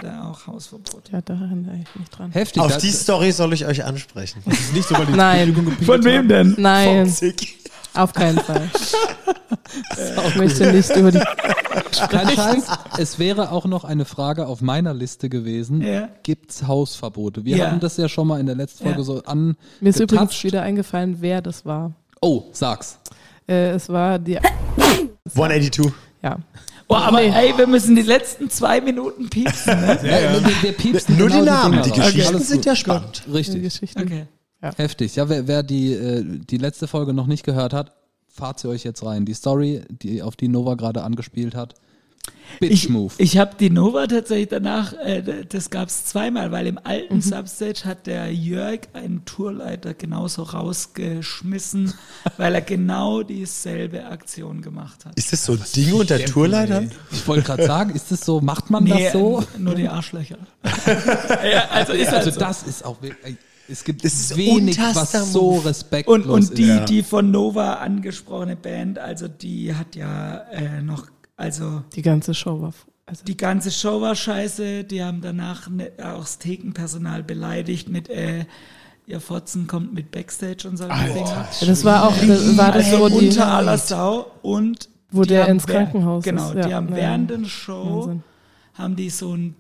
da auch Hausverbot. Ja, da erinnere ich mich dran. Heftig. Auf die Story soll ich euch ansprechen. Das ist nicht so, weil die Nein. Von wem denn? Nein. Auf keinen Fall. ich möchte nicht über die. Kein Scheiß. Es wäre auch noch eine Frage auf meiner Liste gewesen. Ja. Gibt's Hausverbote? Wir Ja. hatten das ja schon mal in der letzten Folge Ja. so an. Mir ist übrigens wieder eingefallen, wer das war. Oh, sag's. Äh, es war die. 182. Ja. Oh, aber Nee. ey, wir müssen die letzten zwei Minuten piepsen, ne? Ja, Wir, wir piepsen Nur genau die Namen, die raus. Geschichten sind ja spannend. Die Richtig. Geschichte. Okay. Heftig. Ja, wer, wer die, äh, die letzte Folge noch nicht gehört hat, fahrt sie euch jetzt rein. Die Story, die, auf die Nova gerade angespielt hat. Bitch Ich, Move. ich habe die Nova tatsächlich danach, äh, das gab es zweimal, weil im Mhm. alten Substage hat der Jörg, einen Tourleiter, genauso rausgeschmissen, weil er genau dieselbe Aktion gemacht hat. Ist das so ein Ding unter Tourleitern? Ich wollte gerade sagen, ist das so, macht man das so? nur die Arschlöcher. ja, also ist halt Also so. das ist auch wirklich, es gibt Das ist wenig, was so respektlos Und, und die, ist. die von Nova angesprochene Band, also die hat ja äh, noch, also Die ganze Show war. Also, die ganze Show war scheiße, die haben danach ne, auch das Thekenpersonal beleidigt mit, äh, ihr Fotzen kommt mit Backstage und so ja, das war auch. Das, war das also so die. unter aller Sau und Wo der ins Krankenhaus Genau, ist, ja. die haben Ja, während ja. der Show Wahnsinn. haben die so ein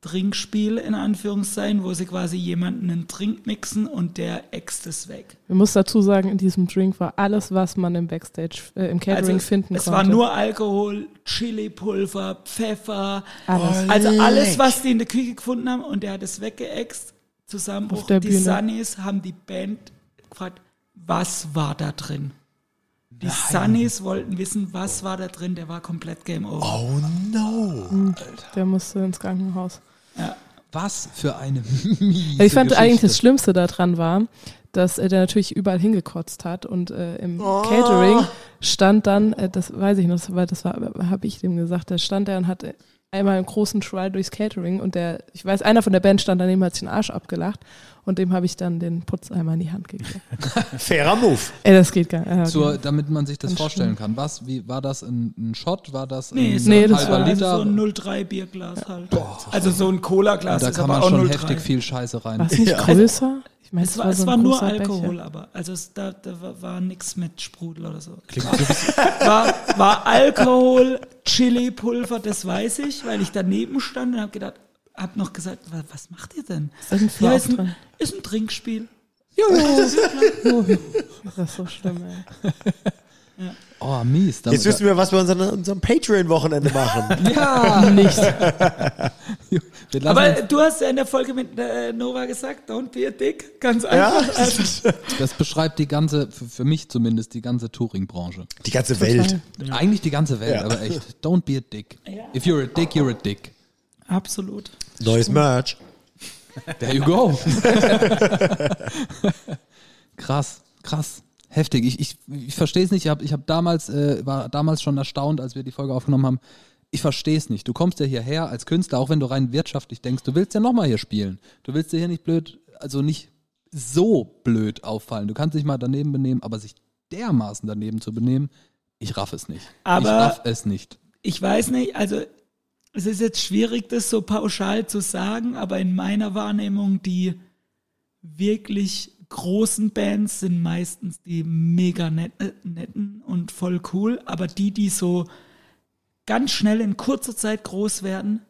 Trinkspiel in Anführungszeichen, wo sie quasi jemanden einen Trink mixen und der äxt es weg. Man muss dazu sagen, in diesem Drink war alles, was man im Backstage, äh, im Catering Also finden es konnte. war nur Alkohol, Chili-Pulver, Pfeffer, alles. also Leck. alles, was die in der Küche gefunden haben und der hat es weggeext. Zusammenbruch. Auf der die Bühne. Sunnies haben die Band gefragt, was war da drin? Die Sunnies wollten wissen, was war da drin. Der war komplett Game Over. Oh no. Der musste ins Krankenhaus. Was für eine miese Ich fand Geschichte. eigentlich das Schlimmste daran war, dass er der natürlich überall hingekotzt hat und äh, im Oh. Catering stand dann, äh, das weiß ich noch, weil das war, habe ich dem gesagt, da stand er und hat einmal einen großen Try durchs Catering und der, ich weiß, einer von der Band stand daneben, hat sich den Arsch abgelacht und dem habe ich dann den Putzeimer in die Hand gegeben. Fairer Move. Ey, das geht gar nicht. Zur, damit man sich das Ganz vorstellen kann. Was, wie, war das ein, ein Shot? War das Nee, ein so Nee, das war- also Liter? so ein 03 Bierglas halt. also so ein Cola-Glas da ist kann aber man auch schon 03. heftig viel Scheiße rein. War es nicht Ja. größer? Ich meine, Es war, es so war nur Alkohol, Becher. aber. Also es, da, da war, war nichts mit Sprudel oder so. War, war Alkohol, Chili-Pulver, das weiß ich, weil ich daneben stand und habe gedacht, hab noch gesagt, was, macht ihr denn? Ist Ja, ist, ein, ist ein Trinkspiel. Das ist so schlimm, ey. Oh, mies. Da, Jetzt wissen wir, was wir uns an unserem Patreon-Wochenende machen. ja, Nicht. Aber uns, du hast ja in der Folge mit äh, Nora gesagt, don't be a dick. Ganz einfach. Also, das beschreibt die ganze, für, für mich zumindest, die ganze Touring-Branche. Die ganze Welt. Eigentlich die ganze Welt, Ja. aber echt. Don't be a dick. If you're a dick, you're a dick. absolut. Neues Merch. There you go. krass, krass. Heftig. Ich, ich, ich verstehe es nicht. Ich, hab, ich hab damals, äh, war damals schon erstaunt, als wir die Folge aufgenommen haben. Ich verstehe es nicht. Du kommst ja hierher als Künstler, auch wenn du rein wirtschaftlich denkst, du willst ja nochmal hier spielen. Du willst dir hier nicht blöd, also nicht so blöd auffallen. Du kannst dich mal daneben benehmen, aber sich dermaßen daneben zu benehmen, ich raff es nicht. ich Aber- raff es nicht. Ich weiß nicht, also es ist jetzt schwierig, das so pauschal zu sagen, aber in meiner Wahrnehmung, die wirklich großen Bands sind meistens die mega äh, netten und voll cool, aber die, die so ganz schnell in kurzer Zeit groß werden,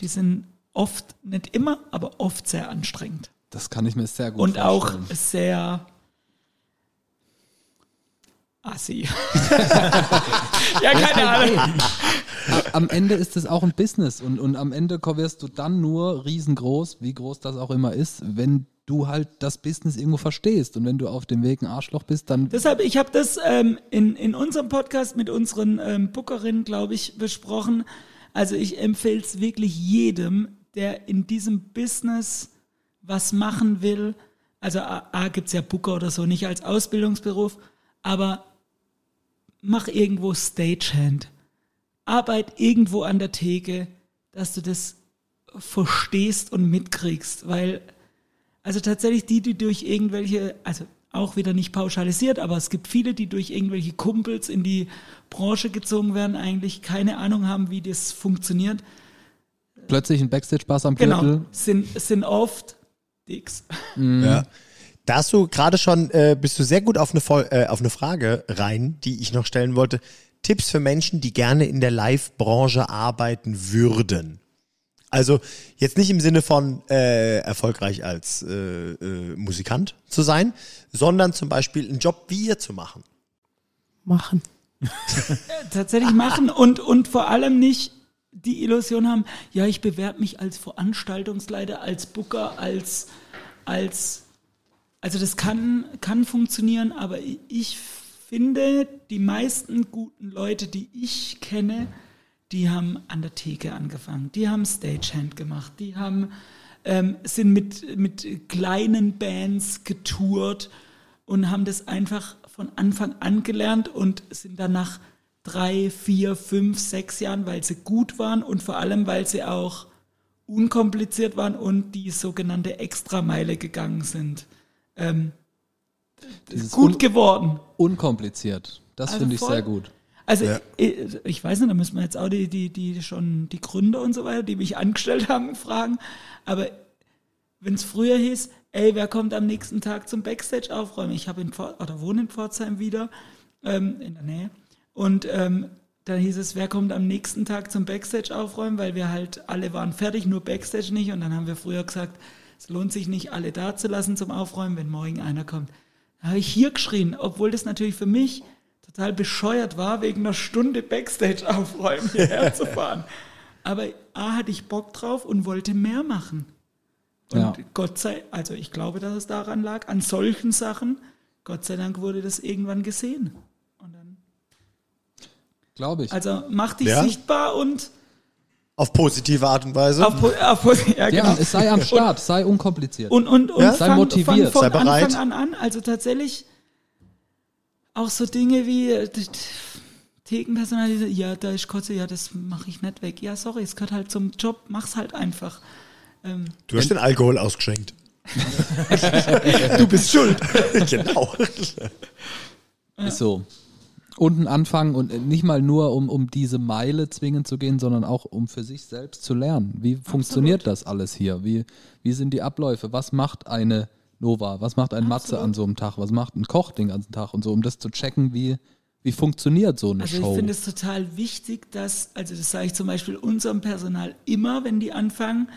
die sind oft, nicht immer, aber oft sehr anstrengend. Das kann ich mir sehr gut und auch vorstellen. sehr assi. ja, keine Ahnung. am Ende ist es auch ein Business und, und am Ende wirst du dann nur riesengroß, wie groß das auch immer ist, wenn du halt das Business irgendwo verstehst und wenn du auf dem Weg ein Arschloch bist, dann Deshalb, ich habe das ähm, in, in unserem Podcast mit unseren ähm, Bookerinnen, glaube ich, besprochen. Also ich empfehle es wirklich jedem, der in diesem Business was machen will. Also A, A gibt es ja Booker oder so nicht als Ausbildungsberuf, aber mach irgendwo Stagehand. Arbeit irgendwo an der Theke, dass du das verstehst und mitkriegst, weil also tatsächlich die, die durch irgendwelche, also auch wieder nicht pauschalisiert, aber es gibt viele, die durch irgendwelche Kumpels in die Branche gezogen werden, eigentlich keine Ahnung haben, wie das funktioniert. plötzlich ein Backstage-Bass am Genau, Gürtel. sind, sind oft Dicks. Ja. Da hast du gerade schon, äh, bist du sehr gut auf eine, Vol- äh, auf eine Frage rein, die ich noch stellen wollte. Tipps für Menschen, die gerne in der Live-Branche arbeiten würden. Also jetzt nicht im Sinne von äh, erfolgreich als äh, äh, Musikant zu sein, sondern zum Beispiel einen Job wie ihr zu machen. Machen. tatsächlich machen und, und vor allem nicht die Illusion haben, ja, ich bewerbe mich als Veranstaltungsleiter, als Booker, als, als, also das kann, kann funktionieren, aber ich finde, die meisten guten Leute, die ich kenne, die haben an der Theke angefangen, die haben Stagehand gemacht, die haben, ähm, sind mit, mit kleinen Bands getourt und haben das einfach von Anfang an gelernt und sind dann nach drei, vier, fünf, sechs Jahren, weil sie gut waren und vor allem, weil sie auch unkompliziert waren und die sogenannte Extrameile gegangen sind. Ähm, Dieses gut un geworden. unkompliziert. Das Also finde ich sehr gut. Also ich, ich weiß nicht, da müssen wir jetzt auch die, die, die schon die Gründer und so weiter, die mich angestellt haben, fragen. Aber wenn es früher hieß, ey, wer kommt am nächsten Tag zum Backstage aufräumen? Ich habe in Pfor- oder wohne in Pforzheim wieder, ähm, in der Nähe. Und ähm, dann hieß es, wer kommt am nächsten Tag zum Backstage aufräumen, weil wir halt alle waren fertig, nur Backstage nicht. Und dann haben wir früher gesagt, es lohnt sich nicht, alle da zu lassen zum Aufräumen, wenn morgen einer kommt. Da habe ich hier geschrien, obwohl das natürlich für mich total bescheuert war, wegen einer Stunde Backstage aufräumen hierher zu fahren. Aber A hatte ich Bock drauf und wollte mehr machen. Und Ja. Gott sei, also ich glaube, dass es daran lag, an solchen Sachen. Gott sei Dank wurde das irgendwann gesehen. Und dann, Glaube ich. also mach dich Ja? sichtbar und Auf positive Art und Weise. auf, auf, ja, ja, genau. es sei am Start, sei unkompliziert. Und, und, und Ja? Sei fang, motiviert, fang sei von bereit. Anfang an an. Also tatsächlich auch so Dinge wie äh, d- d- Thekenpersonal, ja, da ist Kotze, ja, das mache ich nicht weg. Ja, sorry, es gehört halt zum Job, mach's halt einfach. Ähm, du hast den Alkohol ausgeschenkt. du bist schuld. genau. Ist so. Unten anfangen und nicht mal nur, um, um diese Meile zwingend zu gehen, sondern auch um für sich selbst zu lernen. Wie funktioniert das alles hier? Wie, wie sind die Abläufe? Was macht eine Nova? Was macht ein Matze an so einem Tag? Was macht ein Koch den ganzen Tag? Und so, um das zu checken, wie, wie funktioniert so eine Also Show? ich finde es total wichtig, dass, also das sage ich zum Beispiel unserem Personal immer, wenn die anfangen,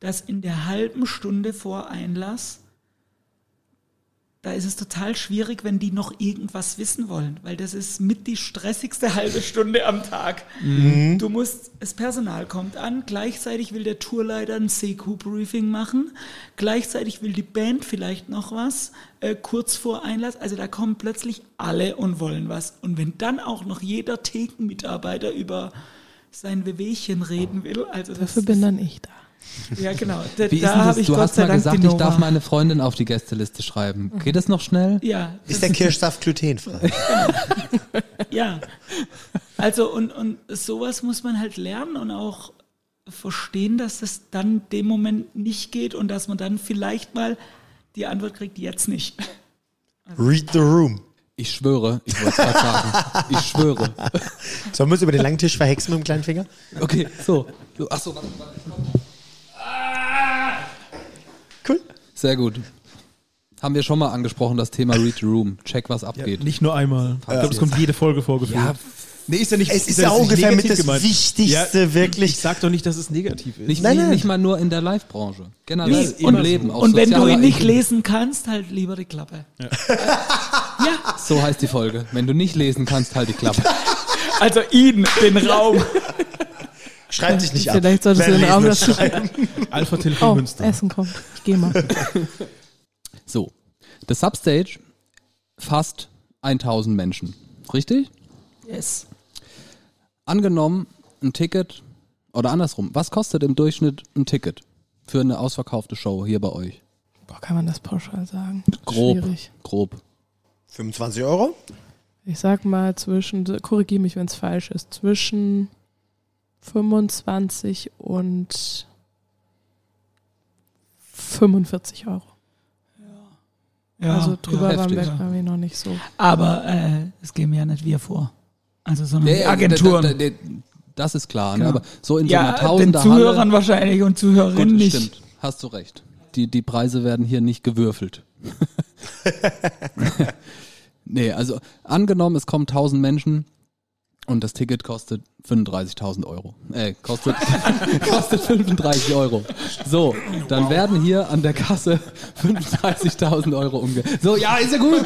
dass in der halben Stunde vor Einlass, da ist es total schwierig, wenn die noch irgendwas wissen wollen, weil das ist mit die stressigste halbe Stunde am Tag. Du musst, das Personal kommt an, gleichzeitig will der Tourleiter ein CQ-Briefing machen, gleichzeitig will die Band vielleicht noch was, äh, kurz vor Einlass, also da kommen plötzlich alle und wollen was. Und wenn dann auch noch jeder Thekenmitarbeiter über sein Wehwehchen reden will, also das Dafür bin dann ich da. Ja genau, da, Wie ist da denn das? habe ich Du Gott hast mal Dank gesagt, ich darf meine Freundin auf die Gästeliste schreiben. Geht das noch schnell? ja, Ist der Kirschsaft glutenfrei? Ja. Also und, und sowas muss man halt lernen und auch verstehen, dass das dann dem Moment nicht geht und dass man dann vielleicht mal die Antwort kriegt, jetzt nicht. Read the room. Ich schwöre, ich wollte es gerade sagen. Ich schwöre. Sollen wir uns über den langen Tisch verhexen mit dem kleinen Finger? Okay, so. so achso, warte, warte. Cool. Sehr gut. Haben wir schon mal angesprochen, das Thema Read the Room. Check, was Ja, abgeht. nicht nur einmal. Ich glaube, das kommt jede Folge vorgeführt. Ja, nee, ist ja nicht. Es ist ja ja ungefähr mit das gemeint. Wichtigste, ja, wirklich. Ich sag doch nicht, dass es negativ ist. Nicht, Nein, nicht, nein. nicht mal nur in der Live-Branche. Generell Nee, im Leben. so. auf Und wenn du ihn nicht lesen kannst, halt lieber die Klappe. Ja, So heißt die Folge. Wenn du nicht lesen kannst, halt die Klappe. also ihn, den Raum. Schreib dich nicht ab. Vielleicht solltest du den Raum das schreiben. Alpha Telefon Oh, Münster. Essen kommt. Ich gehe mal. So. Das Substage fast 1000 Menschen. Richtig? Yes. Angenommen, ein Ticket oder andersrum. Was kostet im Durchschnitt ein Ticket für eine ausverkaufte Show hier bei euch? Boah, kann man das pauschal sagen? Grob. Schwierig. Grob. 25 Euro? Ich sag mal zwischen, korrigiere mich, wenn es falsch ist, zwischen 25 und 45 Euro. Ja, also drüber ja, waren wir, heftig. waren wir noch nicht so. Aber äh, das geben ja nicht wir vor. Also sondern Nee, Agenturen. d- d- d- Das ist klar, ne? Genau. aber so in so ja, einer den Tausender Zuhörern Halle, wahrscheinlich und Zuhörerinnen gut, nicht. stimmt, hast du recht. die, die Preise werden hier nicht gewürfelt. nee, also angenommen, es kommen 1000 Menschen und das Ticket kostet 35.000 Euro. Äh, kostet, kostet 35 Euro. So, dann werden hier an der Kasse 35.000 Euro umge... So, ja, ist ja gut.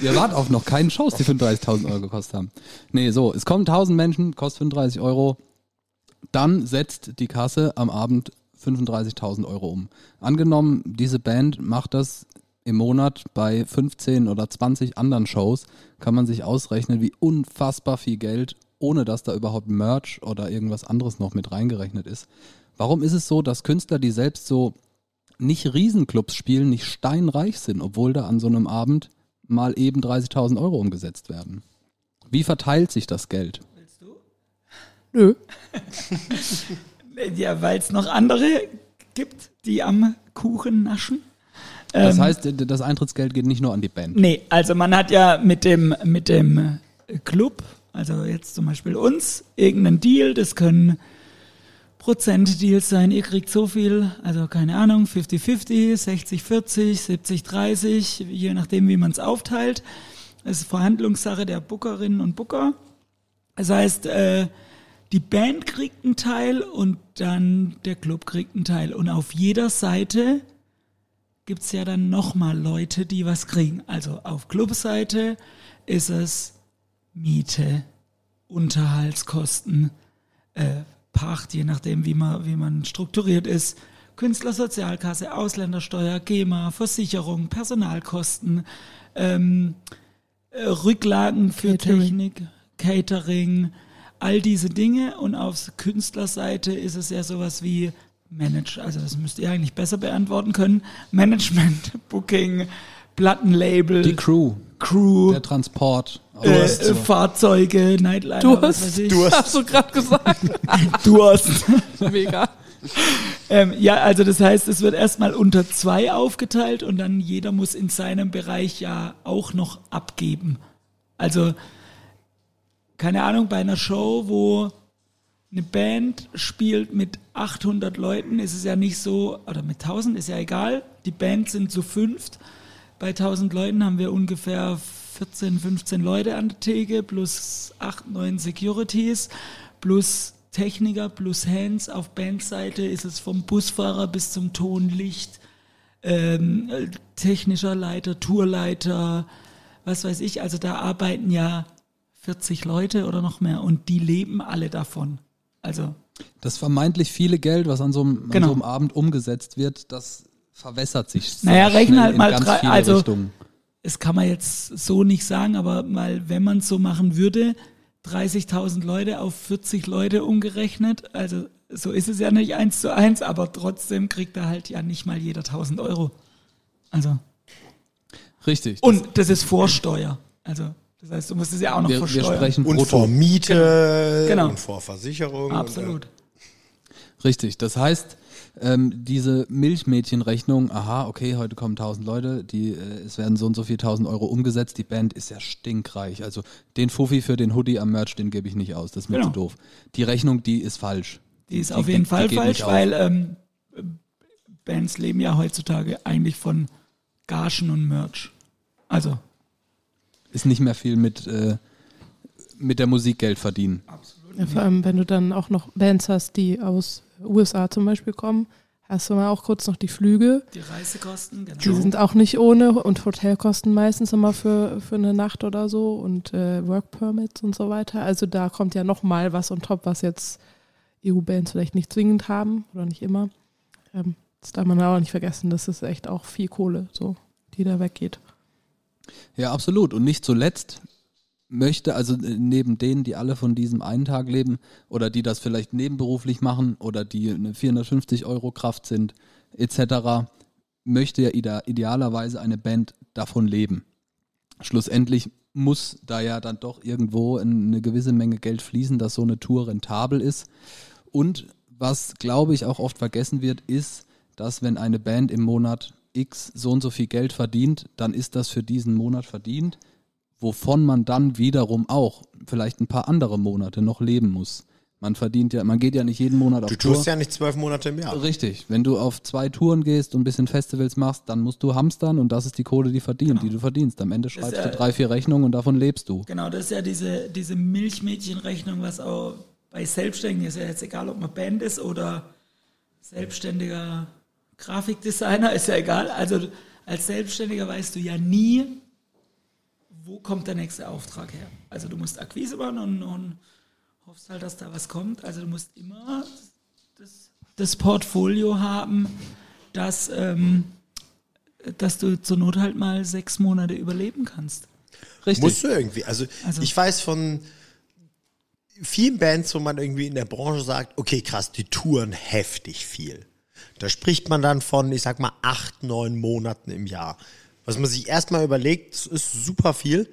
Ihr wart auf noch keinen Shows, die 35.000 Euro gekostet haben. Nee, so, es kommen 1000 Menschen, kostet 35 Euro. Dann setzt die Kasse am Abend 35.000 Euro um. Angenommen, diese Band macht das im Monat bei 15 oder 20 anderen Shows, kann man sich ausrechnen, wie unfassbar viel Geld, ohne dass da überhaupt Merch oder irgendwas anderes noch mit reingerechnet ist. Warum ist es so, dass Künstler, die selbst so nicht Riesenclubs spielen, nicht steinreich sind, obwohl da an so einem Abend mal eben 30.000 Euro umgesetzt werden? Wie verteilt sich das Geld? Nö. Ja, weil es noch andere gibt, die am Kuchen naschen. Das Ähm, heißt, das Eintrittsgeld geht nicht nur an die Band. Nee, also man hat ja mit dem, mit dem Club, also jetzt zum Beispiel uns, irgendeinen Deal, das können Prozentdeals sein, ihr kriegt so viel, also keine Ahnung, 50-50, 60-40, 70-30, je nachdem, wie man es aufteilt. Das ist Verhandlungssache der Bookerinnen und Booker. Das heißt, äh, die Band kriegt einen Teil und dann der Club kriegt einen Teil. Und auf jeder Seite gibt's ja dann nochmal Leute, die was kriegen. Also auf Clubseite ist es Miete, Unterhaltskosten, äh, Pacht, je nachdem, wie man, wie man strukturiert ist, Künstlersozialkasse, Ausländersteuer, GEMA, Versicherung, Personalkosten, ähm, äh, Rücklagen für Catering. Technik, Catering, all diese Dinge. Und auf Künstlerseite ist es ja sowas wie Manage, also das müsst ihr eigentlich besser beantworten können. Management, Booking, Plattenlabel, Die Crew, Crew, der Transport. äh, Durst. äh, Fahrzeuge, Nightliner, Du was hast- weiß ich. Du hast- Hast du gerade gesagt? Durst. Mega. ähm, ja, also das heißt, es wird erstmal unter zwei aufgeteilt und dann jeder muss in seinem Bereich ja auch noch abgeben. Also, keine Ahnung, bei einer Show, wo eine Band spielt mit 800 Leuten, ist es ja nicht so, oder mit 1000 ist ja egal, die Band sind zu fünft. Bei 1000 Leuten haben wir ungefähr 14, 15 Leute an der Theke, plus 8, 9 Securities, plus Techniker, plus Hands. Auf Bandseite ist es vom Busfahrer bis zum Tonlicht, ähm, äh, technischer Leiter, Tourleiter, was weiß ich. Also da arbeiten ja 40 Leute oder noch mehr und die leben alle davon. Also Das vermeintlich viele Geld, was an so einem, Genau. an so einem Abend umgesetzt wird, das verwässert sich. sehr Naja, rechne halt mal drei- also- Richtungen. es kann man jetzt so nicht sagen, aber mal, wenn man es so machen würde, 30.000 Leute auf 40 Leute umgerechnet, also so ist es ja nicht eins zu eins, aber trotzdem kriegt da halt ja nicht mal jeder 1000 Euro. Also, Richtig. und das ist Vorsteuer. Also, das heißt, du musst es ja auch noch wir, wir versteuern. sprechen Und brutto. vor Miete Genau. und vor Versicherung. Absolut. Richtig. Das heißt, ähm, diese Milchmädchenrechnung, aha, okay, heute kommen 1000 Leute, die, äh, es werden so und so viel 1000 Euro umgesetzt, die Band ist ja stinkreich. Also den Fuffi für den Hoodie am Merch, den gebe ich nicht aus, das ist mir Genau. zu doof. Die Rechnung, die ist falsch. Die ist auf jeden die Fall geht falsch, weil ähm, Bands leben ja heutzutage eigentlich von Gagen und Merch. Also, Ist nicht mehr viel mit, äh, mit der Musik Geld verdienen. Ja, vor allem, wenn du dann auch noch Bands hast, die aus USA zum Beispiel kommen, hast du mal auch kurz noch die Flüge. die Reisekosten, genau. Die sind auch nicht ohne und Hotelkosten meistens immer für, für eine Nacht oder so und äh, Work Permits und so weiter. Also da kommt ja noch mal was on top, was jetzt EU-Bands vielleicht nicht zwingend haben oder nicht immer. Ähm, das darf man auch nicht vergessen, das ist echt auch viel Kohle, so, die da weggeht. Ja, absolut. Und nicht zuletzt möchte, also äh, neben denen, die alle von diesem einen Tag leben oder die das vielleicht nebenberuflich machen oder die eine 450 Euro Kraft sind, etc., möchte ja ide idealerweise eine Band davon leben. Schlussendlich muss da ja dann doch irgendwo eine gewisse Menge Geld fließen, dass so eine Tour rentabel ist. Und was, glaube ich, auch oft vergessen wird, ist, dass wenn eine Band im Monat X so und so viel Geld verdient, dann ist das für diesen Monat verdient, wovon man dann wiederum auch vielleicht ein paar andere Monate noch leben muss. Man verdient ja, man geht ja nicht jeden Monat auf Du Tour. tust ja nicht zwölf Monate im Jahr. Richtig. Wenn du auf zwei Touren gehst und ein bisschen Festivals machst, dann musst du hamstern und das ist die Kohle, die verdient, die du verdienst. Am Ende schreibst ja- du drei, vier Rechnungen und davon lebst du. Genau, das ist ja diese, diese Milchmädchenrechnung, was auch bei Selbstständigen ist ja jetzt egal, ob man Band ist oder selbstständiger Grafikdesigner, ist ja egal. Also als Selbstständiger weißt du ja nie, wo kommt der nächste Auftrag her. Also du musst Akquise machen und, und hoffst halt, dass da was kommt. Also du musst immer das, das Portfolio haben, dass, ähm, dass du zur Not halt mal sechs Monate überleben kannst. Richtig. Musst du irgendwie. Also, Also- ich weiß von vielen Bands, wo man irgendwie in der Branche sagt, okay, krass, die touren heftig viel. Da spricht man dann von, ich sag mal, acht, neun Monaten im Jahr. Was man sich erstmal überlegt, ist super viel,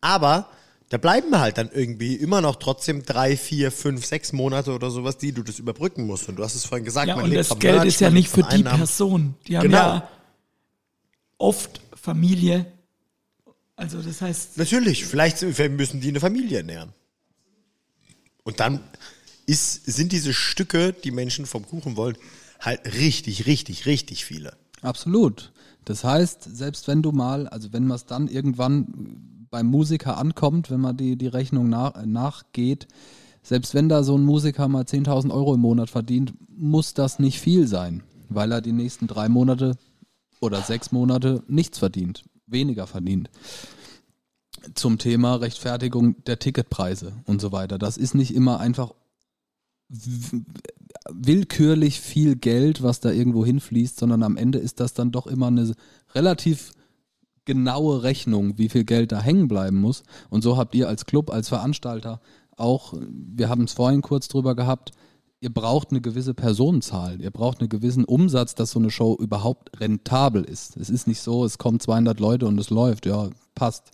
aber da bleiben halt dann irgendwie immer noch trotzdem drei, vier, fünf, sechs Monate oder sowas, die du das überbrücken musst. Und du hast es vorhin gesagt, Ja, man und das Geld Merch, ist ja nicht für die. Person. Die haben Genau. ja oft Familie. Also das heißt, Natürlich, vielleicht müssen die eine Familie ernähren. Und dann ist, sind diese Stücke, die Menschen vom Kuchen wollen, halt richtig, richtig, richtig viele. Absolut. Das heißt, selbst wenn du mal, also wenn man es dann irgendwann beim Musiker ankommt, wenn man die, die Rechnung nach, nachgeht, selbst wenn da so ein Musiker mal 10.000 Euro im Monat verdient, muss das nicht viel sein, weil er die nächsten drei Monate oder sechs Monate nichts verdient, weniger verdient. Zum Thema Rechtfertigung der Ticketpreise und so weiter. Das ist nicht immer einfach willkürlich viel Geld, was da irgendwo hinfließt, sondern am Ende ist das dann doch immer eine relativ genaue Rechnung, wie viel Geld da hängen bleiben muss. Und so habt ihr als Club, als Veranstalter auch, wir haben es vorhin kurz drüber gehabt, ihr braucht eine gewisse Personenzahl, ihr braucht einen gewissen Umsatz, dass so eine Show überhaupt rentabel ist. Es ist nicht so, es kommen 200 Leute und es läuft, ja, passt.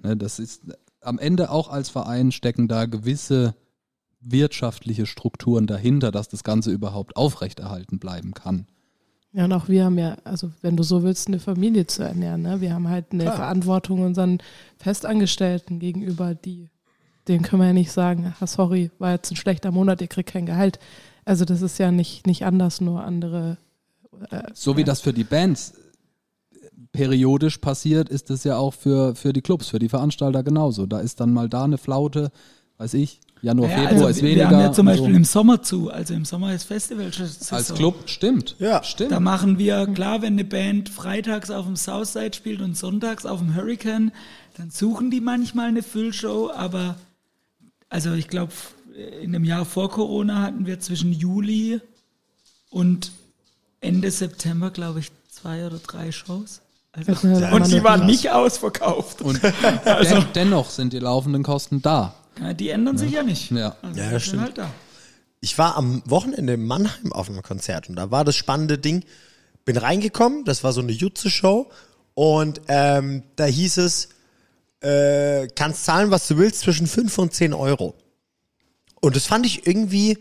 Ne, das ist am Ende auch als Verein stecken da gewisse wirtschaftliche Strukturen dahinter, dass das Ganze überhaupt aufrechterhalten bleiben kann. Ja, und auch wir haben ja, also wenn du so willst, eine Familie zu ernähren. Ne? Wir haben halt eine Klar. Verantwortung unseren Festangestellten gegenüber, die, denen können wir ja nicht sagen, ah, sorry, war jetzt ein schlechter Monat, ihr kriegt kein Gehalt. Also das ist ja nicht, nicht anders, nur andere. Äh, So wie das für die Bands periodisch passiert, ist es ja auch für, für die Clubs, für die Veranstalter genauso. Da ist dann mal da eine Flaute, weiß ich, Januar, naja, Februar also ist wir weniger. haben ja zum Beispiel so. im Sommer zu. Also im Sommer ist Festival. Als Club, stimmt. Ja. stimmt. Da machen wir, klar, wenn eine Band freitags auf dem Southside spielt und sonntags auf dem Hurricane, dann suchen die manchmal eine Füllshow, aber also ich glaube, in dem Jahr vor Corona hatten wir zwischen Juli und Ende September, glaube ich, zwei oder drei Shows. Also, und die waren nicht ausverkauft. Und den, dennoch sind die laufenden Kosten da. Die ändern sich ja nicht. Ja. Also Ja, stimmt. halt da. Ich war am Wochenende in Mannheim auf einem Konzert und da war das spannende Ding. Bin reingekommen, das war so eine Jutze-Show und ähm, da hieß es, äh, kannst zahlen, was du willst, zwischen 5 und 10 Euro. Und das fand ich irgendwie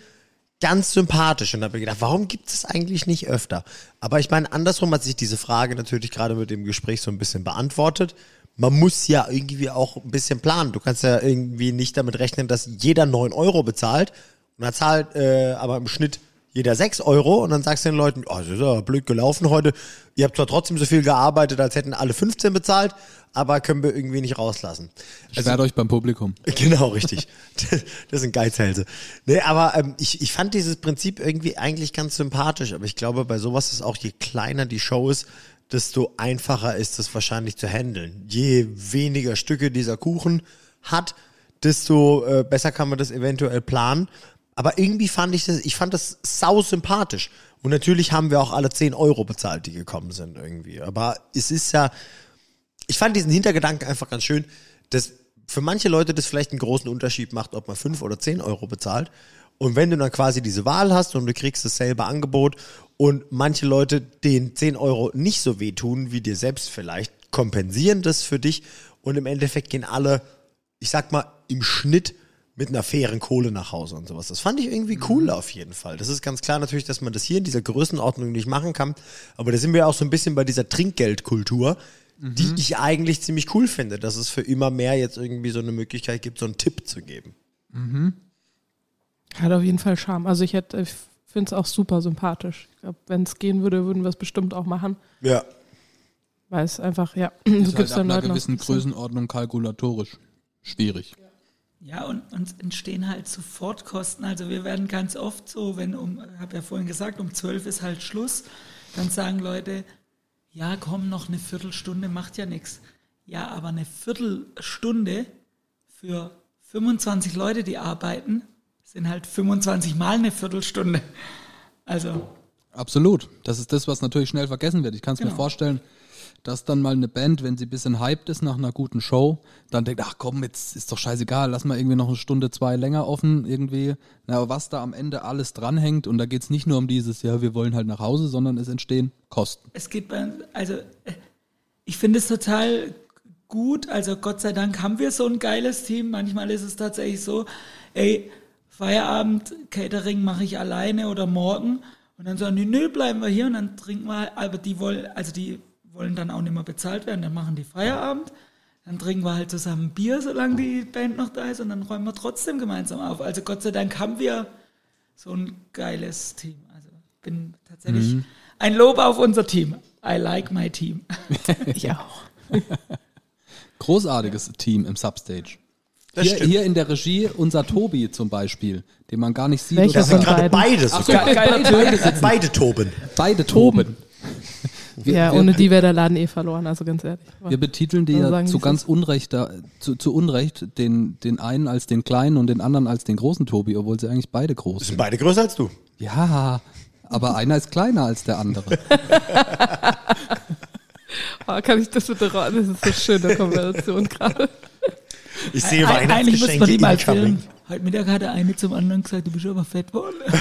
ganz sympathisch und habe mir gedacht, warum gibt es eigentlich nicht öfter? Aber ich meine, andersrum hat sich diese Frage natürlich gerade mit dem Gespräch so ein bisschen beantwortet. Man muss ja irgendwie auch ein bisschen planen. Du kannst ja irgendwie nicht damit rechnen, dass jeder 9 Euro bezahlt und dann zahlt äh, aber im Schnitt jeder 6 Euro und dann sagst du den Leuten, oh, das ist ja blöd gelaufen heute. Ihr habt zwar trotzdem so viel gearbeitet, als hätten alle 15 bezahlt, aber können wir irgendwie nicht rauslassen. Sperrt euch beim Publikum. Genau, richtig. Das sind Geizhälse. Nee, aber ähm, ich, ich fand dieses Prinzip irgendwie eigentlich ganz sympathisch. Aber ich glaube, bei sowas ist auch, je kleiner die Show ist, desto einfacher ist es wahrscheinlich zu handeln. Je weniger Stücke dieser Kuchen hat, desto äh, besser kann man das eventuell planen. Aber irgendwie fand ich das, ich fand das sau sympathisch. Und natürlich haben wir auch alle 10 Euro bezahlt, die gekommen sind irgendwie. Aber es ist ja, ich fand diesen Hintergedanken einfach ganz schön, dass für manche Leute das vielleicht einen großen Unterschied macht, ob man 5 oder 10 Euro bezahlt. Und wenn du dann quasi diese Wahl hast und du kriegst dasselbe Angebot und manche Leute den 10 Euro nicht so wehtun wie dir selbst vielleicht, kompensieren das für dich und im Endeffekt gehen alle, ich sag mal, im Schnitt mit einer fairen Kohle nach Hause und sowas. Das fand ich irgendwie cool auf jeden Fall. Das ist ganz klar natürlich, dass man das hier in dieser Größenordnung nicht machen kann. Aber da sind wir auch so ein bisschen bei dieser Trinkgeldkultur, die ich eigentlich ziemlich cool finde, dass es für immer mehr jetzt irgendwie so eine Möglichkeit gibt, so einen Tipp zu geben. Hat auf jeden Fall Charme. Also ich hätte, ich finde es auch super sympathisch. Ich glaube, wenn es gehen würde, würden wir es bestimmt auch machen. Ja. Weil es einfach, ja, Ist du halt gibst ab dann einer gewissen Größenordnung kalkulatorisch schwierig. Ja, und uns entstehen halt Sofortkosten. Also wir werden ganz oft so, wenn um, habe ja vorhin gesagt, um 12 ist halt Schluss, dann sagen Leute, ja, komm, noch eine Viertelstunde, macht ja nichts. Ja, aber eine Viertelstunde für 25 Leute, die arbeiten, sind halt 25 mal eine Viertelstunde. Also, Absolut. Das ist das, was natürlich schnell vergessen wird. Ich kann es mir Genau. vorstellen, dass dann mal eine Band, wenn sie ein bisschen hyped ist nach einer guten Show, dann denkt, ach komm, jetzt ist doch scheißegal, lass mal irgendwie noch eine Stunde, zwei länger offen irgendwie. Na, aber was da am Ende alles dranhängt, und da geht es nicht nur um dieses, ja, wir wollen halt nach Hause, sondern es entstehen Kosten. es geht bei, also äh, ich finde es total gut. Also Gott sei Dank haben wir so ein geiles Team. Manchmal ist es tatsächlich so, ey, Feierabend, Catering mache ich alleine oder morgen. Und dann sagen die, nö, bleiben wir hier und dann trinken wir, aber die wollen, also die wollen dann auch nicht mehr bezahlt werden, dann machen die Feierabend. Dann trinken wir halt zusammen Bier, solange die Band noch da ist und dann räumen wir trotzdem gemeinsam auf. Also Gott sei Dank haben wir so ein geiles Team. Also bin tatsächlich ein Lob auf unser Team. I like my team. Ich auch. Großartiges Team im Substage. Das Hier, hier in der Regie unser Tobi zum Beispiel, den man gar nicht sieht. Welcher Das sind gerade beiden? beide so. Beide, beide toben. Beide toben. Wir, ja, wir, ohne die wäre der Laden eh verloren, also ganz ehrlich. Wir betiteln die Also ja zu ganz Unrecht, da- zu, zu Unrecht den, den einen als den kleinen und den anderen als den großen Tobi, obwohl sie eigentlich beide groß Sind sind. beide größer als du. Ja, aber einer ist kleiner als der andere. Oh, kann ich das bitte raus? Das ist so schöne Kombination gerade. Ich sehe Eig- Eigentlich müsste man die Weihnachtsgeschenke mal filmen. Heute Mittag hat der eine zum anderen gesagt, du bist aber fett geworden.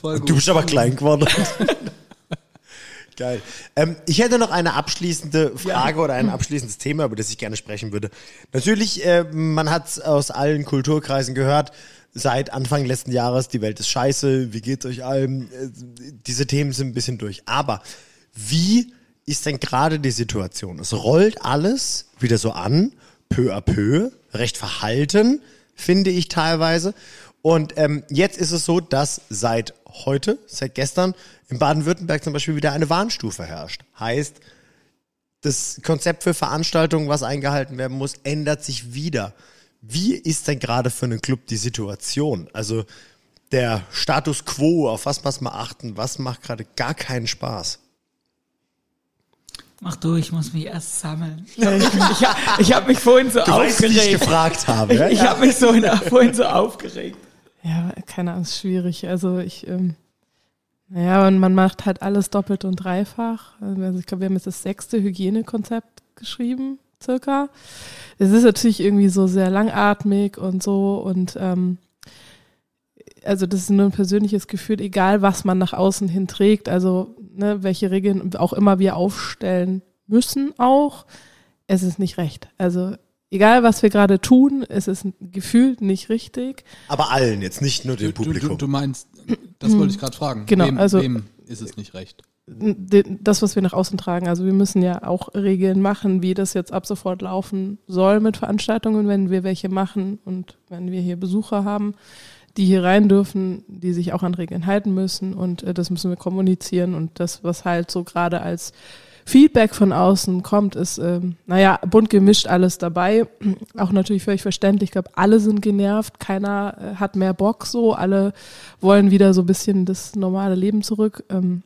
Voll Du bist aber klein geworden. Geil. Ähm, ich hätte noch eine abschließende Frage oder ein abschließendes Thema, über das ich gerne sprechen würde. Natürlich, äh, man hat aus allen Kulturkreisen gehört, seit Anfang letzten Jahres, die Welt ist scheiße, wie geht's euch allen? Äh, diese Themen sind ein bisschen durch. Aber wie ist denn gerade die Situation? Es rollt alles wieder so an, peu à peu, recht verhalten, finde ich teilweise. Und ähm, jetzt ist es so, dass seit heute, seit gestern, in Baden-Württemberg zum Beispiel wieder eine Warnstufe herrscht. Heißt, das Konzept für Veranstaltungen, was eingehalten werden muss, ändert sich wieder. Wie ist denn gerade für einen Club die Situation? Also der Status quo, auf was muss man achten, was macht gerade gar keinen Spaß? Mach du, ich muss mich erst sammeln. Ich, ich, ich habe mich vorhin so Du weißt, wie ich aufgeregt. gefragt habe. Ich, ja? ich habe mich so vorhin so aufgeregt. Ja, keine Ahnung, ist schwierig. Also ich, ähm, naja, und man macht halt alles doppelt und dreifach. Also ich glaube, wir haben jetzt das sechste Hygienekonzept geschrieben, circa. Es ist natürlich irgendwie so sehr langatmig und so und ähm, also das ist nur ein persönliches Gefühl, egal was man nach außen hin trägt, also ne, welche Regeln auch immer wir aufstellen müssen auch, es ist nicht recht. Also egal was wir gerade tun, es ist gefühlt nicht richtig. Aber allen jetzt, nicht nur dem Du, du, Publikum. du meinst, das wollte ich gerade fragen. Genau, wem, also- wem ist es nicht recht? das, was wir nach außen tragen. Also wir müssen ja auch Regeln machen, wie das jetzt ab sofort laufen soll mit Veranstaltungen, wenn wir welche machen und wenn wir hier Besucher haben, die hier rein dürfen, die sich auch an Regeln halten müssen und äh, das müssen wir kommunizieren und das, was halt so gerade als Feedback von außen kommt, ist, ähm, naja, bunt gemischt alles dabei. Auch natürlich völlig verständlich. Ich glaube, alle sind genervt, keiner äh, hat mehr Bock so, alle wollen wieder so ein bisschen das normale Leben zurück. Ähm,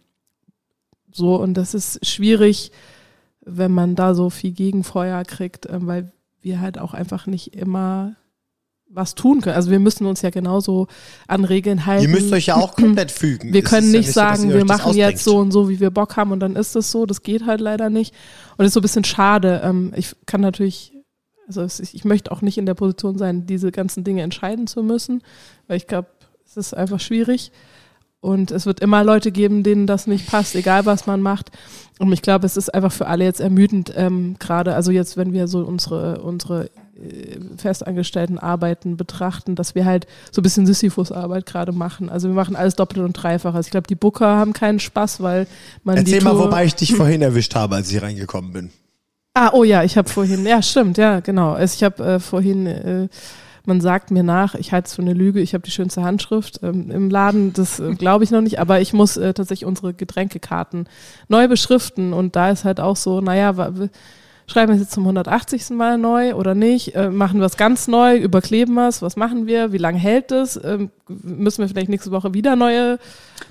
so, und das ist schwierig, wenn man da so viel Gegenfeuer kriegt, ähm, weil wir halt auch einfach nicht immer was tun können. Also wir müssen uns ja genauso an Regeln halten. Ihr müsst euch ja auch komplett fügen. Wir können ist ja nicht so, sagen, ihr wir das machen jetzt so und so, wie wir Bock haben und dann ist es so. Das geht halt leider nicht. Und das ist so ein bisschen schade. Ähm, Ich kann natürlich, also ich möchte auch nicht in der Position sein, diese ganzen Dinge entscheiden zu müssen, weil ich glaube, es ist einfach schwierig. Und es wird immer Leute geben, denen das nicht passt, egal was man macht. Und ich glaube, es ist einfach für alle jetzt ermüdend, ähm, gerade, also jetzt, wenn wir so unsere, unsere festangestellten Arbeiten betrachten, dass wir halt so ein bisschen Sisyphus-Arbeit gerade machen. Also wir machen alles doppelt und dreifach. Also ich glaube, die Booker haben keinen Spaß, weil man Erzähl die mal, Tour, wobei ich dich vorhin erwischt habe, als ich reingekommen bin. Ah, oh ja, ich habe vorhin, ja, stimmt, ja, genau. Also ich habe äh, vorhin, äh, man sagt mir nach, ich halte es für eine Lüge, ich habe die schönste Handschrift ähm, im Laden, das äh, glaube ich noch nicht, aber ich muss äh, tatsächlich unsere Getränkekarten neu beschriften und da ist halt auch so, naja, schreiben wir es jetzt zum 180. Mal neu oder nicht? Äh, machen wir es ganz neu? Überkleben wir es? Was machen wir? Wie lange hält es? Ähm, müssen wir vielleicht nächste Woche wieder neue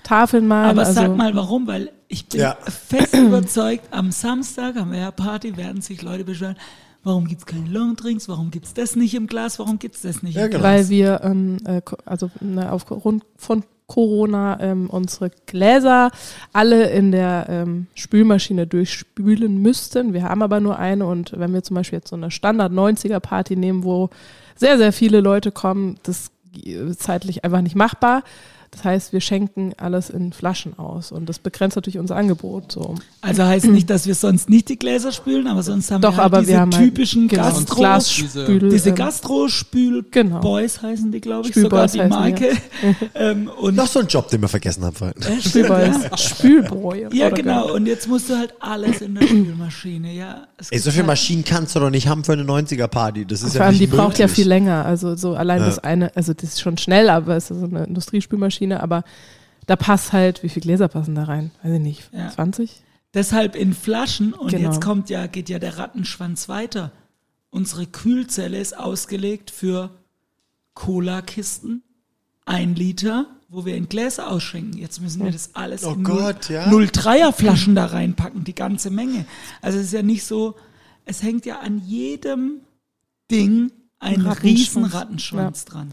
Tafeln malen? Aber also, sag mal warum, weil ich bin Ja. fest überzeugt, am Samstag haben wir ja Party, werden sich Leute beschweren, warum gibt's keine Longdrinks, warum gibt's das nicht im Glas, warum gibt's das nicht Ja, im genau. Glas? weil wir ähm, äh, also ne, aufgrund von Corona ähm, unsere Gläser alle in der ähm, Spülmaschine durchspülen müssten. Wir haben aber nur eine und wenn wir zum Beispiel jetzt so eine Standard 90er Party nehmen, wo sehr, sehr viele Leute kommen, das ist zeitlich einfach nicht machbar. Das heißt, wir schenken alles in Flaschen aus und das begrenzt natürlich unser Angebot. So. Also heißt nicht, dass wir sonst nicht die Gläser spülen, aber sonst haben Doch, wir halt aber diese wir haben halt, typischen genau, Gastro, Glasspül, diese ähm, Gastro-Spül-Boys Genau. heißen die, glaube ich, Spülboys sogar die Marke. ähm, und Noch so ein Job, den wir vergessen haben vorhin. Äh, Spülboys, ja. Spülbräu. ja, genau. Und jetzt musst du halt alles in der Spülmaschine, ja. Es Ey, so viele halt- Maschinen kannst du doch nicht haben für eine 90er-Party. Das ist Vor ja allem, nicht die braucht ja möglich. viel länger. Also so allein das eine, also das ist schon schnell, aber es ist so eine Industriespülmaschine, aber da passt halt, wie viele Gläser passen da rein? Weiß ich nicht, Ja. 20? Deshalb in Flaschen und Genau. jetzt kommt ja, geht ja der Rattenschwanz weiter. Unsere Kühlzelle ist ausgelegt für Cola-Kisten, ein Liter, wo wir in Gläser ausschenken. Jetzt müssen wir das alles Oh in Gott, ja. 0,3er Flaschen da reinpacken, die ganze Menge. Also es ist ja nicht so, es hängt ja an jedem Ding ein Rattenschwanz. riesen Rattenschwanz dran.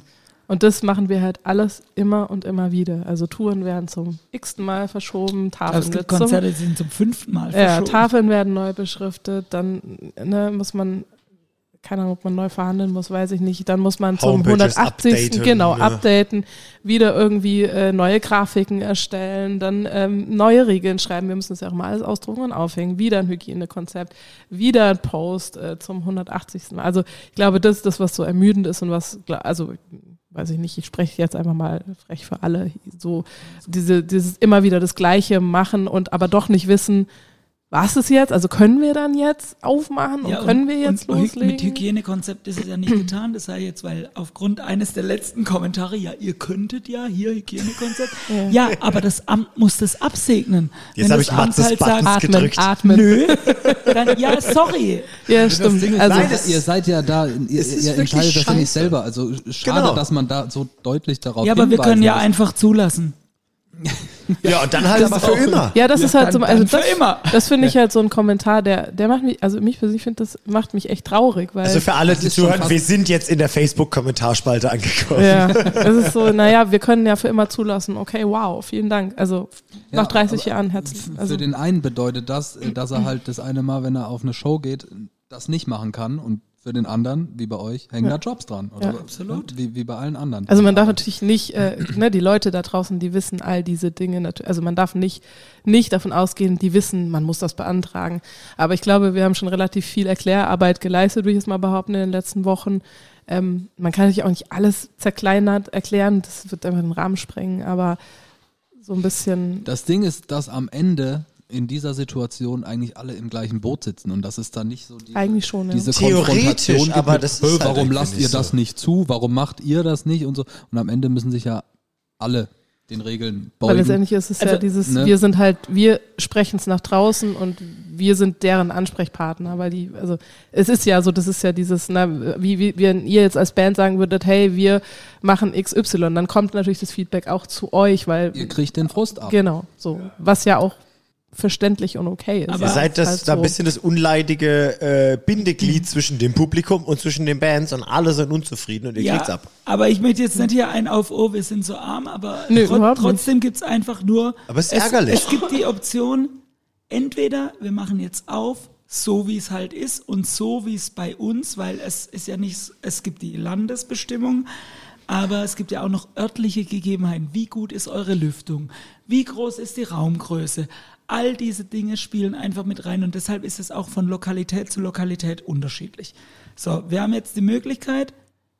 Und das machen wir halt alles immer und immer wieder. Also Touren werden zum x Mal verschoben, es Tafeln, gibt wird zum, Konzerte, die sind zum fünften Mal ja, verschoben. Tafeln werden neu beschriftet, dann ne, muss man, keine Ahnung, ob man neu verhandeln muss, weiß ich nicht. Dann muss man zum Homepages 180. updaten, genau, ne? updaten, wieder irgendwie äh, neue Grafiken erstellen, dann ähm, neue Regeln schreiben. Wir müssen das ja auch mal alles ausdrucken und aufhängen. Wieder ein Hygienekonzept, wieder ein Post äh, zum 180. Mal. Also ich glaube, das ist das, was so ermüdend ist und was, also weiß ich nicht, ich spreche jetzt einfach mal frech für alle, so diese, dieses immer wieder das Gleiche machen und aber doch nicht wissen, was ist jetzt? Also können wir dann jetzt aufmachen und Ja, können wir jetzt und loslegen? Mit Hygienekonzept ist es ja nicht getan. Das sei jetzt, weil aufgrund eines der letzten Kommentare, ja, ihr könntet ja hier Hygienekonzept. ja, aber das Amt muss das absegnen. Jetzt Wenn hab das ich Matzes Amt halt sagt, atmen, gedrückt. atmen. nö, dann, ja, sorry. Ja, stimmt. Ding also, nein, ihr seid ja da, ihr, Es ihr entscheidet das ja nicht selber. Also schade, Genau. dass man da so deutlich darauf Ja, aber wir können ja muss. einfach zulassen. Ja, und dann halt aber für immer. ja, das ist halt so, dann- also dann das, für immer. das finde ich halt so ein Kommentar, der, der macht mich, also mich persönlich finde das macht mich echt traurig, weil Also für alle, die zuhören, wir sind jetzt in der Facebook-Kommentarspalte angekommen. ja, es ist so, naja, wir können ja für immer zulassen. Okay, wow, vielen Dank. Also Ja, nach 30 aber Jahren herzlich. F- Also, Für den einen bedeutet das, äh, dass er halt das eine Mal, wenn er auf eine Show geht, das nicht machen kann und für den anderen, wie bei euch, hängen Ja. da Jobs dran. Oder Ja. Absolut. Wie, wie bei allen anderen. Also man darf natürlich nicht, äh, ne, die Leute da draußen, die wissen all diese Dinge, also man darf nicht, nicht davon ausgehen, die wissen, man muss das beantragen. Aber ich glaube, wir haben schon relativ viel Erklärarbeit geleistet, würde ich jetzt mal behaupten, in den letzten Wochen. Ähm, man kann natürlich auch nicht alles zerkleinert erklären, das wird einfach den Rahmen sprengen, aber so ein bisschen, Das Ding ist, dass am Ende in dieser Situation eigentlich alle im gleichen Boot sitzen und das ist dann nicht so diese, Eigentlich schon, ja. diese Konfrontation gibt aber mit, das ist "Hö, halt warum lasst ihr das so." nicht zu, warum macht ihr das nicht und so und am Ende müssen sich ja alle den Regeln weil beugen. letztendlich ist es ja Also, dieses, ne? wir sind halt, wir sprechen es nach draußen und wir sind deren Ansprechpartner, weil die, also es ist ja so, das ist ja dieses, na, wie, wie wenn ihr jetzt als Band sagen würdet, hey, wir machen XY, dann kommt natürlich das Feedback auch zu euch, weil ihr kriegt den Frust ab. genau, so, was ja auch verständlich und okay ist. Aber Ihr seid das, Halt da so. ein bisschen das unleidige äh, Bindeglied zwischen dem Publikum und zwischen den Bands und alle sind unzufrieden und ihr kriegt's ab. aber ich möchte jetzt nicht hier ein auf, oh, wir sind so arm, aber Nö, tro trotzdem gibt's einfach nur. Aber es ist ärgerlich. Es gibt die Option, entweder wir machen jetzt auf, so wie es halt ist und so wie es bei uns, weil es ist ja nicht, es gibt die Landesbestimmung, aber es gibt ja auch noch örtliche Gegebenheiten. Wie gut ist eure Lüftung? Wie groß ist die Raumgröße? All diese Dinge spielen einfach mit rein und deshalb ist es auch von Lokalität zu Lokalität unterschiedlich. So, wir haben jetzt die Möglichkeit,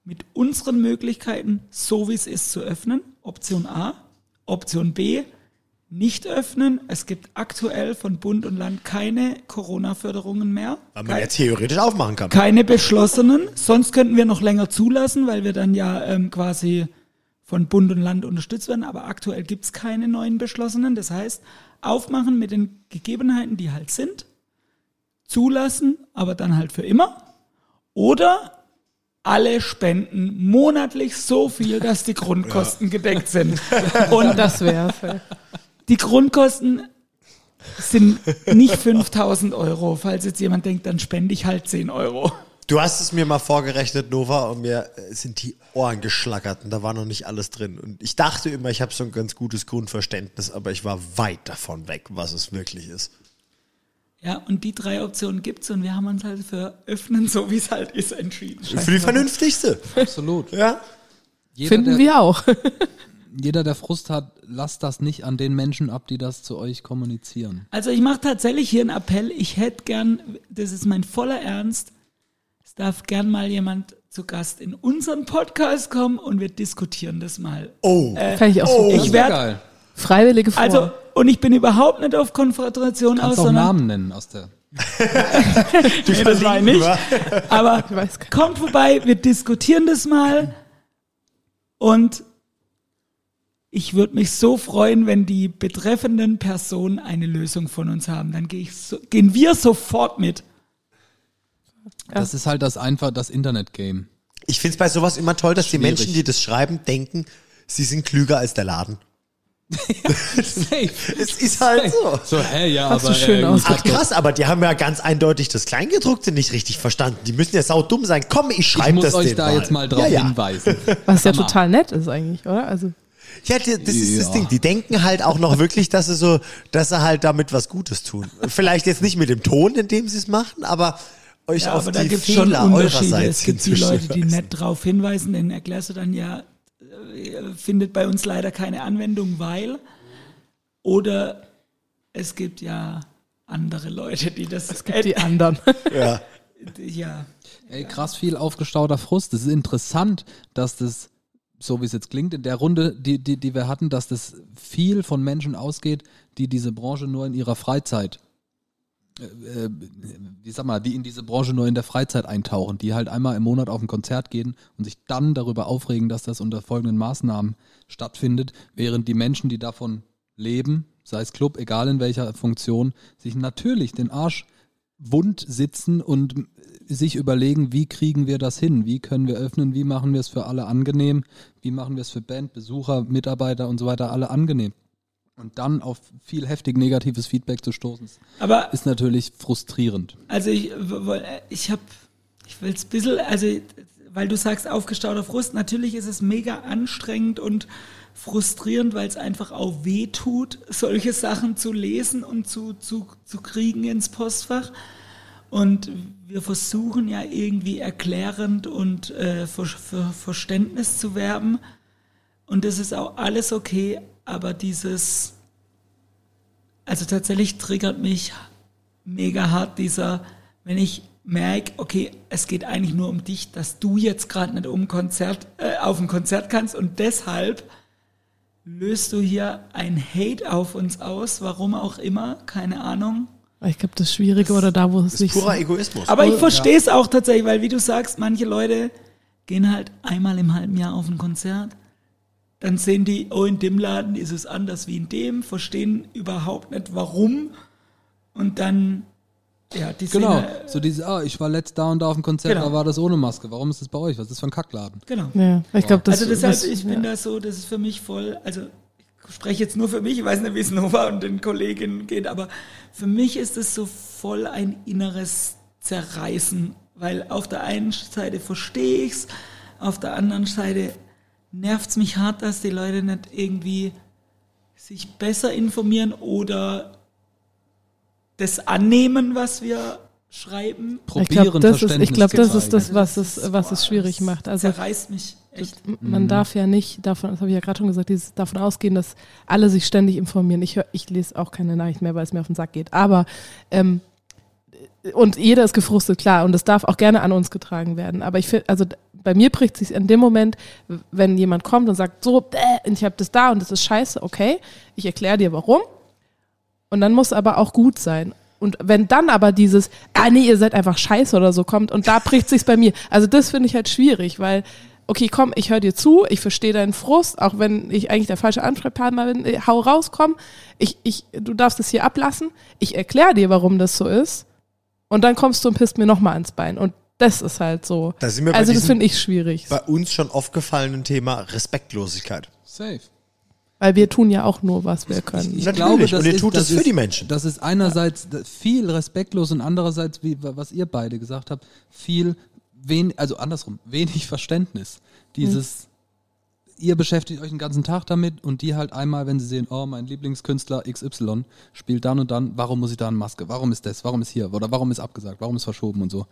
mit unseren Möglichkeiten, so wie es ist, zu öffnen. Option A. Option B. nicht öffnen. Es gibt aktuell von Bund und Land keine Corona-Förderungen mehr. Weil man ja theoretisch aufmachen kann. Keine beschlossenen. Sonst könnten wir noch länger zulassen, weil wir dann ja ähm, quasi von Bund und Land unterstützt werden. Aber aktuell gibt's keine neuen beschlossenen. Das heißt, aufmachen mit den Gegebenheiten, die halt sind. Zulassen, aber dann halt für immer. Oder alle spenden monatlich so viel, dass die Grundkosten gedeckt sind. Und Das wäre die Grundkosten sind nicht 5000 Euro. Falls jetzt jemand denkt, dann spende ich halt 10 Euro. Du hast es mir mal vorgerechnet, Nova, und mir äh, sind die Ohren geschlackert und da war noch nicht alles drin. Und ich dachte immer, ich habe so ein ganz gutes Grundverständnis, aber ich war weit davon weg, was es wirklich ist. Ja, und die drei Optionen gibt's und wir haben uns halt für öffnen, so wie es halt ist, entschieden. Für die vernünftigste. Absolut. Ja. Jeder, Finden der, wir auch. jeder, der Frust hat, lasst das nicht an den Menschen ab, die das zu euch kommunizieren. Also ich mache tatsächlich hier einen Appell. Ich hätte gern, das ist mein voller Ernst, darf gern mal jemand zu Gast in unseren Podcast kommen und wir diskutieren das mal. Oh. Fände ich auch Oh. super. Ich werde. Freiwillige vor. Also, und ich bin überhaupt nicht auf Konfrontation aus, Kannst auch sondern, Namen nennen aus der. nee, das war ich nicht. Aber ich weiß gar kommt vorbei, wir diskutieren das mal. Und ich würde mich so freuen, wenn die betreffenden Personen eine Lösung von uns haben. Dann geh ich so, gehen wir sofort mit. Das ist halt das einfach das Internet-Game. Ich finde es bei sowas immer toll, dass die Schwierig. Menschen, die das schreiben, denken, sie sind klüger als der Laden. Safe. Es ist halt so. So, hä, ja, Hast du aber. schön äh, Ach krass, aber die haben ja ganz eindeutig das Kleingedruckte nicht richtig verstanden. Die müssen ja saudumm sein. Komm, ich ich schreibe muss das euch denen da jetzt mal drauf ja, ja. hinweisen. Was ja total nett ist eigentlich, oder? Also Ja, die, das ist das Ja. Ding. Die denken halt auch noch wirklich, dass sie so, dass sie halt damit was Gutes tun. Vielleicht jetzt nicht mit dem Ton, in dem sie es machen, aber euch Ja, auf aber da die gibt es schon Fehler Unterschiede. eurerseits Es gibt die Leute, die nett darauf hinweisen, denen erklärst du dann ja, äh, findet bei uns leider keine Anwendung, weil. Oder es gibt ja andere Leute, die das. es gibt die anderen. Ja. ja. Ey, krass viel aufgestauter Frust. Es ist interessant, dass das, so wie es jetzt klingt, in der Runde, die, die, die wir hatten, dass das viel von Menschen ausgeht, die diese Branche nur in ihrer Freizeit, äh, äh, wie sag mal, die in diese Branche nur in der Freizeit eintauchen, die halt einmal im Monat auf ein Konzert gehen und sich dann darüber aufregen, dass das unter folgenden Maßnahmen stattfindet, während die Menschen, die davon leben, sei es Club, egal in welcher Funktion, sich natürlich den Arsch wund sitzen und sich überlegen, wie kriegen wir das hin, wie können wir öffnen, wie machen wir es für alle angenehm, wie machen wir es für Band, Besucher, Mitarbeiter und so weiter alle angenehm. Und dann auf viel heftig negatives Feedback zu stoßen, Aber ist natürlich frustrierend. Also ich, ich habe, ich will es ein bisschen, also weil du sagst aufgestauter Frust, natürlich ist es mega anstrengend und frustrierend, weil es einfach auch weh tut, solche Sachen zu lesen und zu, zu, zu kriegen ins Postfach. Und wir versuchen ja irgendwie erklärend und äh, für, für Verständnis zu werben. Und das ist auch alles okay, aber dieses, also tatsächlich triggert mich mega hart dieser, wenn ich merke, okay, es geht eigentlich nur um dich, dass du jetzt gerade nicht um ein Konzert, äh, auf ein Konzert kannst und deshalb löst du hier ein Hate auf uns aus, warum auch immer, keine Ahnung. Ich glaube, das Schwierige oder da, wo es Das sich purer Egoismus. Aber ich verstehe es auch tatsächlich, weil wie du sagst, manche Leute gehen halt einmal im halben Jahr auf ein Konzert, dann sehen die, oh, in dem Laden ist es anders wie in dem, verstehen überhaupt nicht warum und dann, ja, die Genau, sehen, äh, so diese, ah, ich war letzt da und da auf dem Konzert, Genau. da war das ohne Maske. Warum ist das bei euch? Was ist das für ein Kackladen? genau. Ja, ich glaube, das also deshalb, das- ich bin ja. da so, das ist für mich voll, also ich spreche jetzt nur für mich, ich weiß nicht, wie es Nova und den Kolleginnen geht, aber für mich ist es so voll ein inneres Zerreißen, weil auf der einen Seite verstehe ich's, auf der anderen Seite nervt's mich hart, dass die Leute nicht irgendwie sich besser informieren oder das annehmen, was wir schreiben. Ich Probieren, glaube, das ist, ich zu das ist zeigen. das, was es, was es schwierig macht. Also zerreißt mich echt. man darf ja nicht davon, das habe ich ja gerade schon gesagt, dieses, davon ausgehen, dass alle sich ständig informieren. Ich höre, ich lese auch keine Nachricht mehr, weil es mir auf den Sack geht. Aber ähm, und jeder ist gefrustet, klar, und das darf auch gerne an uns getragen werden. Aber ich finde, also bei mir bricht sich in dem Moment, wenn jemand kommt und sagt, so, äh, ich habe das da und das ist scheiße, okay, ich erkläre dir warum. Und dann muss aber auch gut sein. Und wenn dann aber dieses, ah nee, ihr seid einfach scheiße oder so kommt und da bricht sich's bei mir. Also das finde ich halt schwierig, weil, okay, komm, ich höre dir zu, ich verstehe deinen Frust, auch wenn ich eigentlich der falsche Ansprechpartner bin, äh, hau raus, komm, ich, ich, du darfst es hier ablassen, ich erkläre dir, warum das so ist und dann kommst du und pisst mir nochmal ans Bein und das ist halt so. Da sind wir Also das finde ich schwierig, bei uns schon oft gefallenen Thema Respektlosigkeit. Safe. weil wir tun ja auch nur, was wir können. Ich Natürlich, glaube, das und ihr ist, tut das es für ist, die Menschen. Das ist einerseits viel respektlos und andererseits, wie was ihr beide gesagt habt, viel wen, also andersrum, wenig Verständnis. Dieses, ihr beschäftigt euch den ganzen Tag damit und die halt einmal, wenn sie sehen, oh, mein Lieblingskünstler XY spielt dann und dann, warum muss ich da eine Maske? Warum ist das? Warum ist hier? Oder warum ist abgesagt? Warum ist verschoben und so?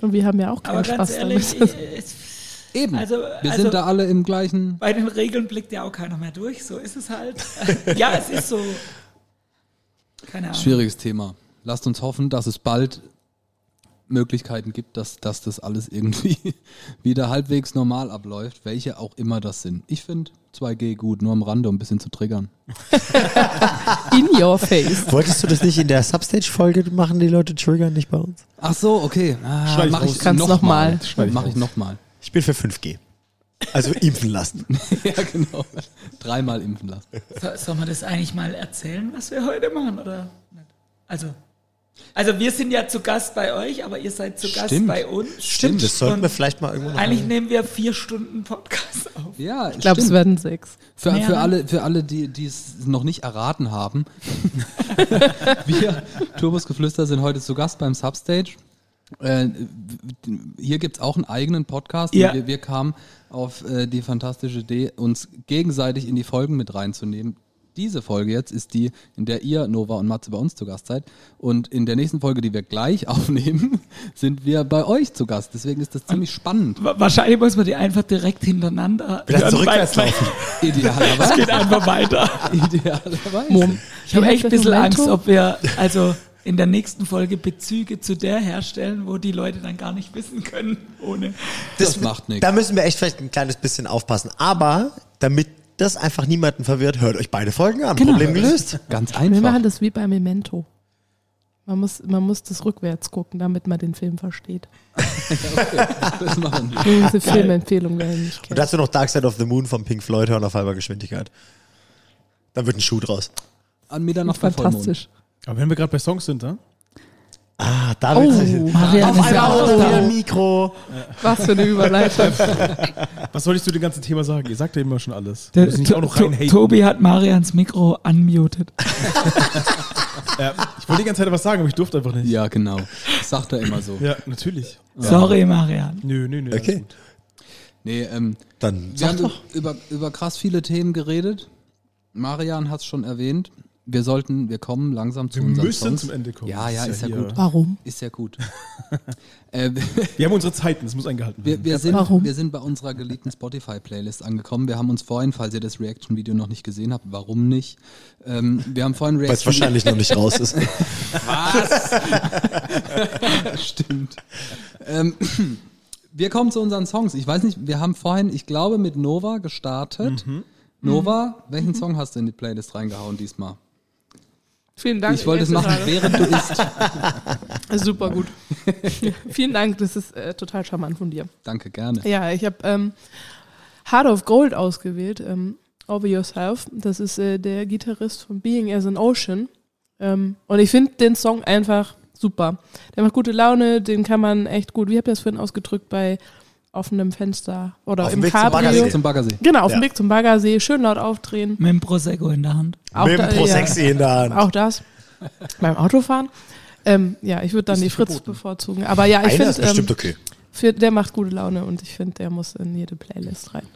Und wir haben ja auch keinen Aber ganz Spaß ehrlich, damit. Eben. Also- wir also- sind da alle im gleichen. bei den Regeln blickt ja auch keiner mehr durch. So ist es halt. ja, es ist so. Keine Ahnung. Schwieriges Thema. Lasst uns hoffen, dass es bald Möglichkeiten gibt, dass, dass das alles irgendwie wieder halbwegs normal abläuft, welche auch immer das sind. Ich finde 2G gut, nur am Rande, um ein bisschen zu triggern. In your face. Wolltest du das nicht in der Substage-Folge machen, die Leute triggern nicht bei uns? Ach so, okay. Ah, mach ich Kannst noch noch Mach ich nochmal. Ich bin für 5G. Also impfen lassen. ja, genau. Dreimal impfen lassen. So, soll man das eigentlich mal erzählen, was wir heute machen, oder? Also, also wir sind ja zu Gast bei euch, aber ihr seid zu Gast Stimmt. bei uns. Stimmt. Das sollten Und wir vielleicht mal irgendwo noch Eigentlich nehmen wir vier Stunden Podcast auf. Ja, Ich glaube, es werden sechs. Für, für ne? alle, für alle die, die es noch nicht erraten haben, wir, Turbos Geflüster, sind heute zu Gast beim Substage. Äh, hier gibt's auch einen eigenen Podcast. Ja. Wir, wir kamen auf äh, die fantastische Idee, uns gegenseitig in die Folgen mit reinzunehmen. Diese Folge jetzt ist die, in der ihr, Nova und Matze, bei uns zu Gast seid. Und in der nächsten Folge, die wir gleich aufnehmen, sind wir bei euch zu Gast. Deswegen ist das ziemlich spannend. Wa- Wahrscheinlich muss man die einfach direkt hintereinander. Wieder hören, zurückwärts laufen. Es Idealerweise. geht einfach weiter. Idealerweise. Ich habe echt ein das bisschen? Angst, ob wir also in der nächsten Folge Bezüge zu der herstellen, wo die Leute dann gar nicht wissen können, ohne. Das macht nichts. Da müssen wir echt vielleicht ein kleines bisschen aufpassen. Aber damit das einfach niemanden verwirrt, hört euch beide Folgen an. Genau. Problem gelöst. Ganz Wir einfach. machen das wie bei Memento. Man muss, man muss das rückwärts gucken, damit man den Film versteht. Das machen wir. Diese Filmempfehlung, wer ihn nicht Und kennt. dazu noch Dark Side of the Moon von Pink Floyd hören auf halber Geschwindigkeit. Dann wird ein Schuh draus. An Mitternacht bei Vollmond. Fantastisch. Aber wenn wir gerade bei Songs sind, ne? Ah, da Oh, Marian Auf ist ja einmal da. ein Mikro. Was für eine Überleitung. Was soll ich zu dem ganzen Thema sagen? Ihr sagt ja immer schon alles. Der, To- rein haten. Tobi hat Marians Mikro unmuted. Ja, ich wollte die ganze Zeit was sagen, aber ich durfte einfach nicht. Ja, genau. Das sagt er immer so. Ja, natürlich. Sorry, Marian. Nö, nö, nö. Okay. gut. Nee, ähm, Dann wir sag haben doch. über, über krass viele Themen geredet. Marian hat es schon erwähnt. Wir sollten, wir kommen langsam zu Wir unseren müssen Songs. zum Ende kommen. Ja, ja, Das ist ja gut. Warum? Ist ja gut. äh, Wir haben unsere Zeiten, das muss eingehalten wir, werden. wir, sind, Warum? wir sind bei unserer geliebten Spotify-Playlist angekommen. Wir haben uns vorhin, falls ihr das Reaction-Video noch nicht gesehen habt, warum nicht? Ähm, wir haben vorhin Weil es wahrscheinlich noch nicht raus ist. Stimmt. ähm, wir kommen zu unseren Songs. Ich weiß nicht, wir haben vorhin, ich glaube, mit Nova gestartet. Mhm. Nova, welchen Song hast du in die Playlist reingehauen diesmal? Vielen Dank. ich wollte es machen, während du isst. Super gut. Vielen Dank, das ist äh, total charmant von dir. Danke, gerne. Ja, ich habe ähm, Heart of Gold ausgewählt, ähm, Over Yourself. Das ist äh, der Gitarrist von Being as an Ocean. Ähm, und ich finde den Song einfach super. Der macht gute Laune, den kann man echt gut, wie habt ihr das vorhin ausgedrückt, bei offenem Fenster oder Auf im dem Weg zum Cabrio. Baggersee. Zum Baggersee. Genau, auf dem Ja. Weg zum Baggersee, schön laut aufdrehen. Mit dem Prosecco in der Hand. Auch Mit dem Pro ja. In der Hand. Auch das. Beim Autofahren. Ähm, ja, ich würde dann Ist die Fritz verboten. bevorzugen. Aber ja, ich finde, ähm, okay. für, der macht gute Laune und ich finde, der muss in jede Playlist rein.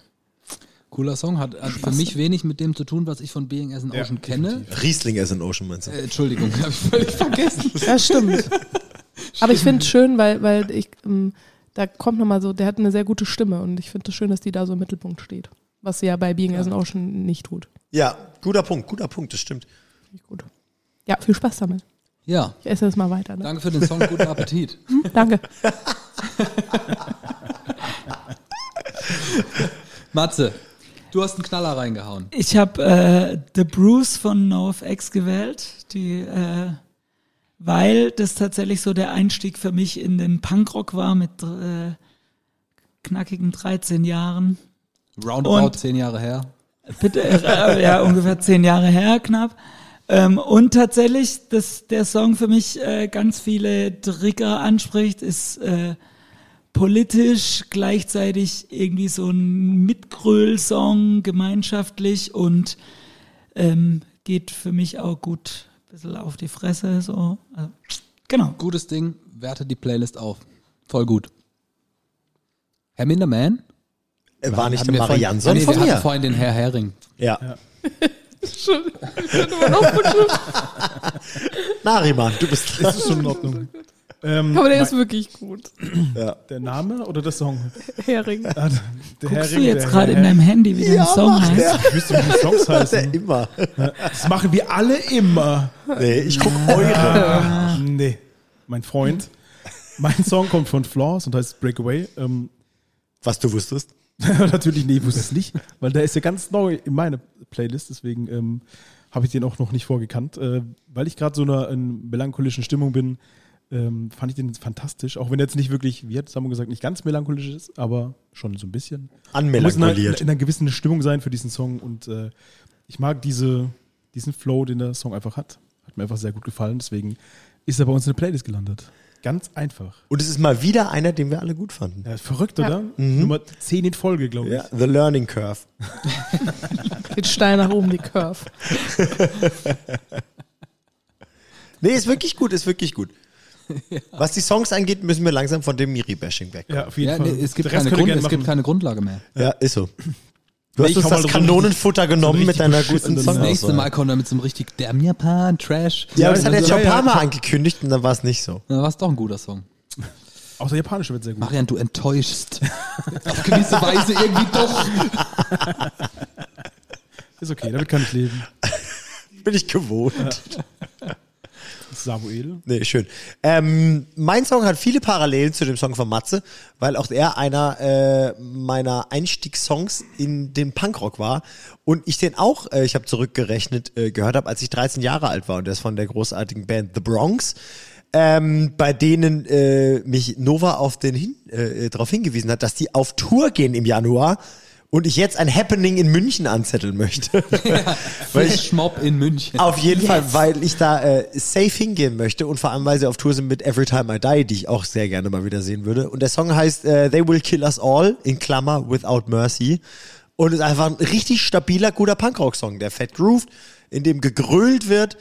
Cooler Song, hat, hat für mich wenig mit dem zu tun, was ich von Being as an Ja, Ocean kenne. Riesling as an Ocean, meinst du? Äh, Entschuldigung, habe ich völlig vergessen. Ja, stimmt. Aber ich finde es schön, weil, weil ich, ähm, da kommt nochmal so, der hat eine sehr gute Stimme und ich finde es schön, dass die da so im Mittelpunkt steht. Was sie ja bei Being as an Ocean nicht tut. Ja, guter Punkt, guter Punkt, das stimmt. Finde ich gut. Ja, viel Spaß damit. Ja, Ich esse jetzt mal weiter. Ne? danke für den Song, guten Appetit. Hm, danke. Matze, du hast einen Knaller reingehauen. Ich habe äh, The Bruce von NoFX gewählt, die, äh, weil das tatsächlich so der Einstieg für mich in den Punkrock war mit äh, knackigen 13 Jahren. Roundabout Und- zehn Jahre her. Bitte, äh, ja, ungefähr zehn Jahre her, knapp. Ähm, und tatsächlich, dass der Song für mich äh, ganz viele Trigger anspricht, ist äh, politisch, gleichzeitig irgendwie so ein Mitgröl-Song, gemeinschaftlich und ähm, geht für mich auch gut bisschen auf die Fresse. So. Also, genau. Gutes Ding, werte die Playlist auf. Voll gut. Herr Minderman? War nicht der wir vorhin- Marianson nee, von wir hatten mir? vorhin den Herr Hering. Ja. Nariman, du bist dran. Das ist schon in Ordnung. Ähm, Aber der mein- ist wirklich gut. der Name oder der Song? Hering. Ah, der Guckst Hering, du jetzt der gerade in deinem Handy, wie dein Song macht heißt? er. Ich wüsste, wie die Songs Der heißen. immer. Das machen wir alle immer. Nee, ich guck eure. Nee, mein Freund. Mein Song kommt von Flaws und heißt Breakaway. Ähm, Was du wusstest. natürlich, nee, ich wusste es nicht, weil der ist ja ganz neu in meiner Playlist, deswegen ähm, habe ich den auch noch nicht vorgekannt. Äh, weil ich gerade so in einer in melancholischen Stimmung bin, ähm, fand ich den fantastisch. Auch wenn er jetzt nicht wirklich, wie hat Samu gesagt, nicht ganz melancholisch ist, aber schon so ein bisschen. Man muss in einer, Anmelankoliert. in einer gewissen Stimmung sein für diesen Song und äh, ich mag diese, diesen Flow, den der Song einfach hat. Hat mir einfach sehr gut gefallen, deswegen ist er bei uns in der Playlist gelandet. Ganz einfach. Und es ist mal wieder einer, den wir alle gut fanden. Ja, verrückt, Ja. oder? Nummer 10 in Folge, glaube ich. Ja, The Learning Curve. Geht steil nach oben, die Curve. Nee, ist wirklich gut, ist wirklich gut. Was die Songs angeht, müssen wir langsam von dem Miri-Bashing weg. Ja, auf jeden Ja, Fall. nee, es, gibt keine Grund, es gibt keine Grundlage mehr. Ja, ist so. Du Nee, hast ich uns das Kanonenfutter genommen so mit deiner guten Song. Das nächste Mal kommt er mit so einem richtig Damn Japan, Trash. Ja, aber das hat er jetzt schon ein Ja, paar ja, Mal angekündigt und dann war es nicht so. Na, war es doch ein guter Song. Auch der japanische wird sehr gut. Marian, du enttäuschst. Auf gewisse Weise irgendwie doch. Ist okay, damit kann ich leben. Bin ich gewohnt. Samuel. Nee, schön. Ähm, mein Song hat viele Parallelen zu dem Song von Matze, weil auch er einer äh, meiner Einstiegssongs in den Punkrock war und ich den auch, äh, ich habe zurückgerechnet, äh, gehört habe, als ich 13 Jahre alt war und der ist von der großartigen Band The Bronx. Ähm, bei denen äh, mich Nova auf den hin, äh, darauf hingewiesen hat, dass die auf Tour gehen im Januar und ich jetzt ein Happening in München anzetteln möchte. weil ich Flashmob in München. auf jeden Fall, weil ich da äh, safe hingehen möchte und vor allem, weil sie auf Tour sind mit Every Time I Die, die ich auch sehr gerne mal wieder sehen würde. Und der Song heißt äh, They Will Kill Us All, in Klammer, Without Mercy. Und ist einfach ein richtig stabiler, guter Punkrock-Song, der fett grooved, in dem gegrölt wird.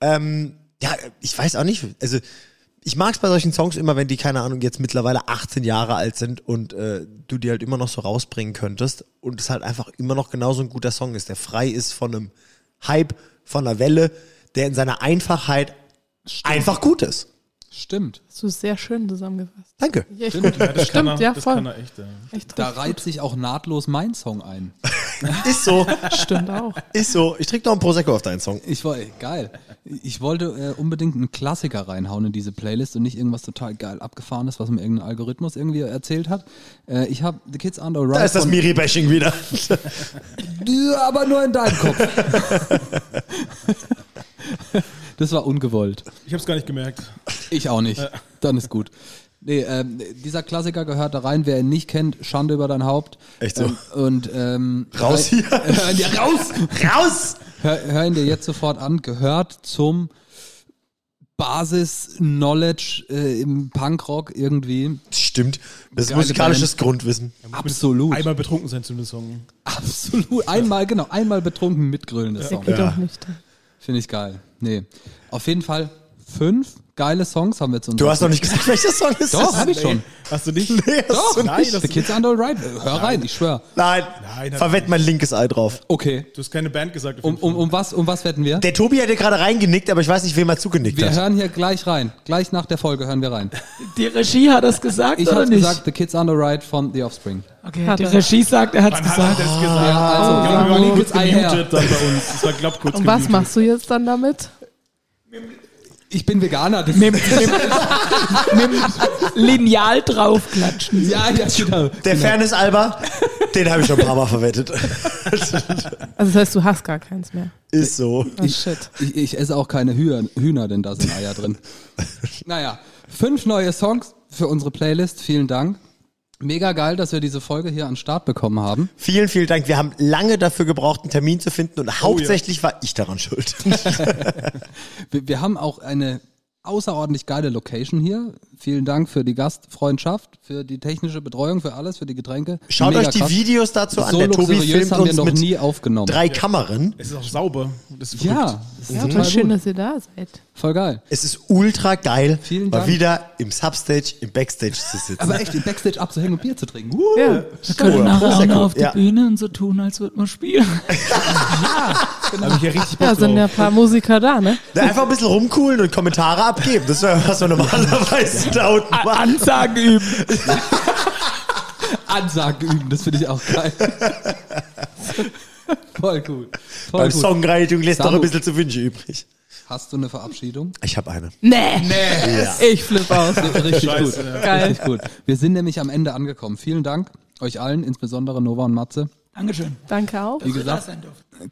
Ähm, ja, ich weiß auch nicht, also ich mag es bei solchen Songs immer, wenn die, keine Ahnung, jetzt mittlerweile 18 Jahre alt sind und äh, du die halt immer noch so rausbringen könntest und es halt einfach immer noch genauso ein guter Song ist, der frei ist von einem Hype, von einer Welle, der in seiner Einfachheit einfach gut ist. Stimmt. Hast du sehr schön zusammengefasst. Danke. Ja, Stimmt. Das Stimmt, ja, das voll. kann er echt. Ja. Echt Da reiht sich auch nahtlos mein Song ein. Ist so. Stimmt auch. ist so. Ich trinke noch einen Prosecco auf deinen Song. Ich wollte, geil. Ich wollte äh, unbedingt einen Klassiker reinhauen in diese Playlist und nicht irgendwas total geil abgefahrenes, was mir irgendein Algorithmus irgendwie erzählt hat. Äh, ich habe The Kids Under Right Da ist das Miri-Bashing wieder. Ja, aber nur in deinem Kopf. das war ungewollt. Ich habe es gar nicht gemerkt. Ich auch nicht. Dann ist gut. Nee, ähm, dieser Klassiker gehört da rein. Wer ihn nicht kennt, Schande über dein Haupt. Echt so? Ähm, und ähm, Raus hier. Ihn dir raus! Raus! Hör, hör ihn dir jetzt sofort an. Gehört zum Basis-Knowledge äh, im Punkrock irgendwie. Stimmt. Das ist Geile musikalisches Grundwissen. Absolut. Einmal betrunken sein zu dem Song. Absolut. Einmal, genau, einmal betrunken mitgrölen das Der Song. geht Ja. auch nicht. Finde ich geil. Nee. Auf jeden Fall fünf geile Songs haben wir zu uns. Du hast noch nicht gesagt, welcher Song ist Doch, das? habe ich schon. Hast du nicht? Nee, hast Doch, du nein, The Kids Under Right. Hör rein, ich schwör. Nein, Nein, hat- verwett mein linkes Ei drauf. Okay. Du hast keine Band gesagt. Um, um, um, was, um was wetten wir? Der Tobi hat dir gerade reingenickt, aber ich weiß nicht, wem er zugenickt Wir hat. hören hier gleich rein. Gleich nach der Folge hören wir rein. Die Regie hat das gesagt Ich oder habe nicht? gesagt, The Kids Under Right von The Offspring. Okay, Hat die er. Regie sagt, er hat es Wann hat gesagt. er das gesagt? Ja, also, Ja, wir wir waren kurz gemutet dann bei uns. Das war, glaub kurz Und was machst du jetzt dann damit? Ich bin Veganer. Das Mit, mit, mit Lineal draufklatschen. ja, ja, genau. Der Fairness Alba, den habe ich schon ein paar Mal verwettet. Also das heißt, du hast gar keins mehr. Ist so. Oh, shit. Ich, ich esse auch keine Hühner, Hühner, denn da sind Eier drin. Naja, fünf neue Songs für unsere Playlist. Vielen Dank. Mega geil, dass wir diese Folge hier an den Start bekommen haben. Vielen, vielen Dank. Wir haben lange dafür gebraucht, einen Termin zu finden und hauptsächlich war ich daran schuld. Wir, wir haben auch eine außerordentlich geile Location hier. Vielen Dank für die Gastfreundschaft, für die technische Betreuung, für alles, für die Getränke. Schaut Mega euch die krass. Videos dazu an. So Der Tobi filmt haben wir uns noch mit nie aufgenommen. drei Kammern. Es ist auch sauber. Das ist ja, das ist Ja, total schön, gut. dass ihr da seid. Voll geil. Es ist ultra geil, Vielen mal Dank. wieder im Substage, im Backstage zu sitzen. Aber echt, im Backstage abzuhängen und Bier zu trinken. Uh. Ja, Wir können nachher auch noch auf die ja. Bühne und so tun, als würde man spielen. Da habe ich ja richtig Bock ja sind ja ein paar Musiker da, ne? Na, Einfach ein bisschen rumcoolen und Kommentare abgeben. Das wäre, was wir normalerweise da unten machen. Ansagen üben. Ansagen üben, das finde ich auch geil. Voll gut. Voll Beim gut. Songwriting lässt doch Samu. ein bisschen zu wünschen übrig. Hast du eine Verabschiedung? Ich habe eine. Nee. Ich flippe aus. Richtig gut. Geil. Richtig gut. Wir sind nämlich am Ende angekommen. Vielen Dank euch allen, insbesondere Nova und Matze. Dankeschön. Danke auch. Wie gesagt,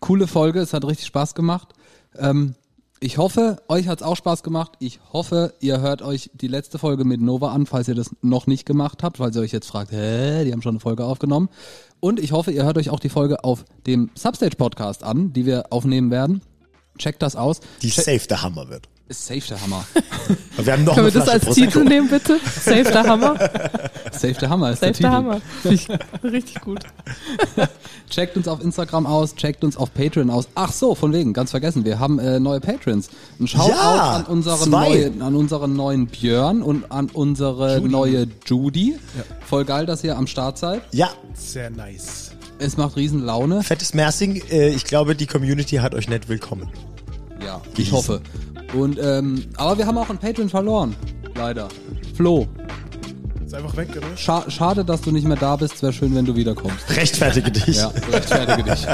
coole Folge, es hat richtig Spaß gemacht. Ähm, ich hoffe, euch hat's auch Spaß gemacht. Ich hoffe, ihr hört euch die letzte Folge mit Nova an, falls ihr das noch nicht gemacht habt, falls ihr euch jetzt fragt, hä, die haben schon eine Folge aufgenommen. Und ich hoffe, ihr hört euch auch die Folge auf dem Substage Podcast an, die wir aufnehmen werden. Checkt das aus. Die Check- safe der Hammer wird. Ist safe der Hammer. Wir haben noch Können wir das als Prosecco. Titel nehmen, bitte? Save der Hammer. Safe der Hammer ist Save der Titel. der Hammer. Richtig gut. Checkt uns auf Instagram aus, checkt uns auf Patreon aus. Ach so, von wegen, ganz vergessen, wir haben äh, neue Patrons. Ein Shoutout Ja, an, unseren neuen, an unseren neuen Björn und an unsere neue Judy. Voll geil, dass ihr am Start seid. Ja, Sehr nice. Es macht riesen Laune. fettes Mersing. Äh, ich glaube, die Community hat euch nett willkommen. Ja, ich hoffe. Und ähm, aber wir haben auch einen Patron verloren. Leider. Flo, Ist einfach weg, oder? scha schade, dass du nicht mehr da bist. Wäre schön, wenn du wiederkommst. Rechtfertige dich. Ja, rechtfertige dich.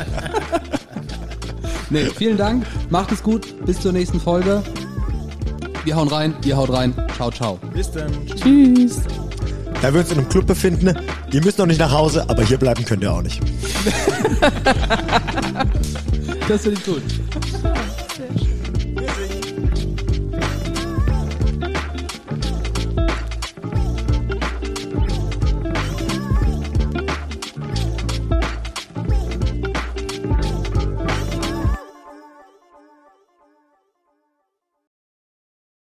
nee, vielen Dank. Macht es gut. Bis zur nächsten Folge. Wir hauen rein, ihr haut rein. Ciao, ciao. Bis dann. Tschüss. Da wir uns in einem Club befinden, ihr müsst noch nicht nach Hause, aber hier bleiben könnt ihr auch nicht. Das finde ich gut.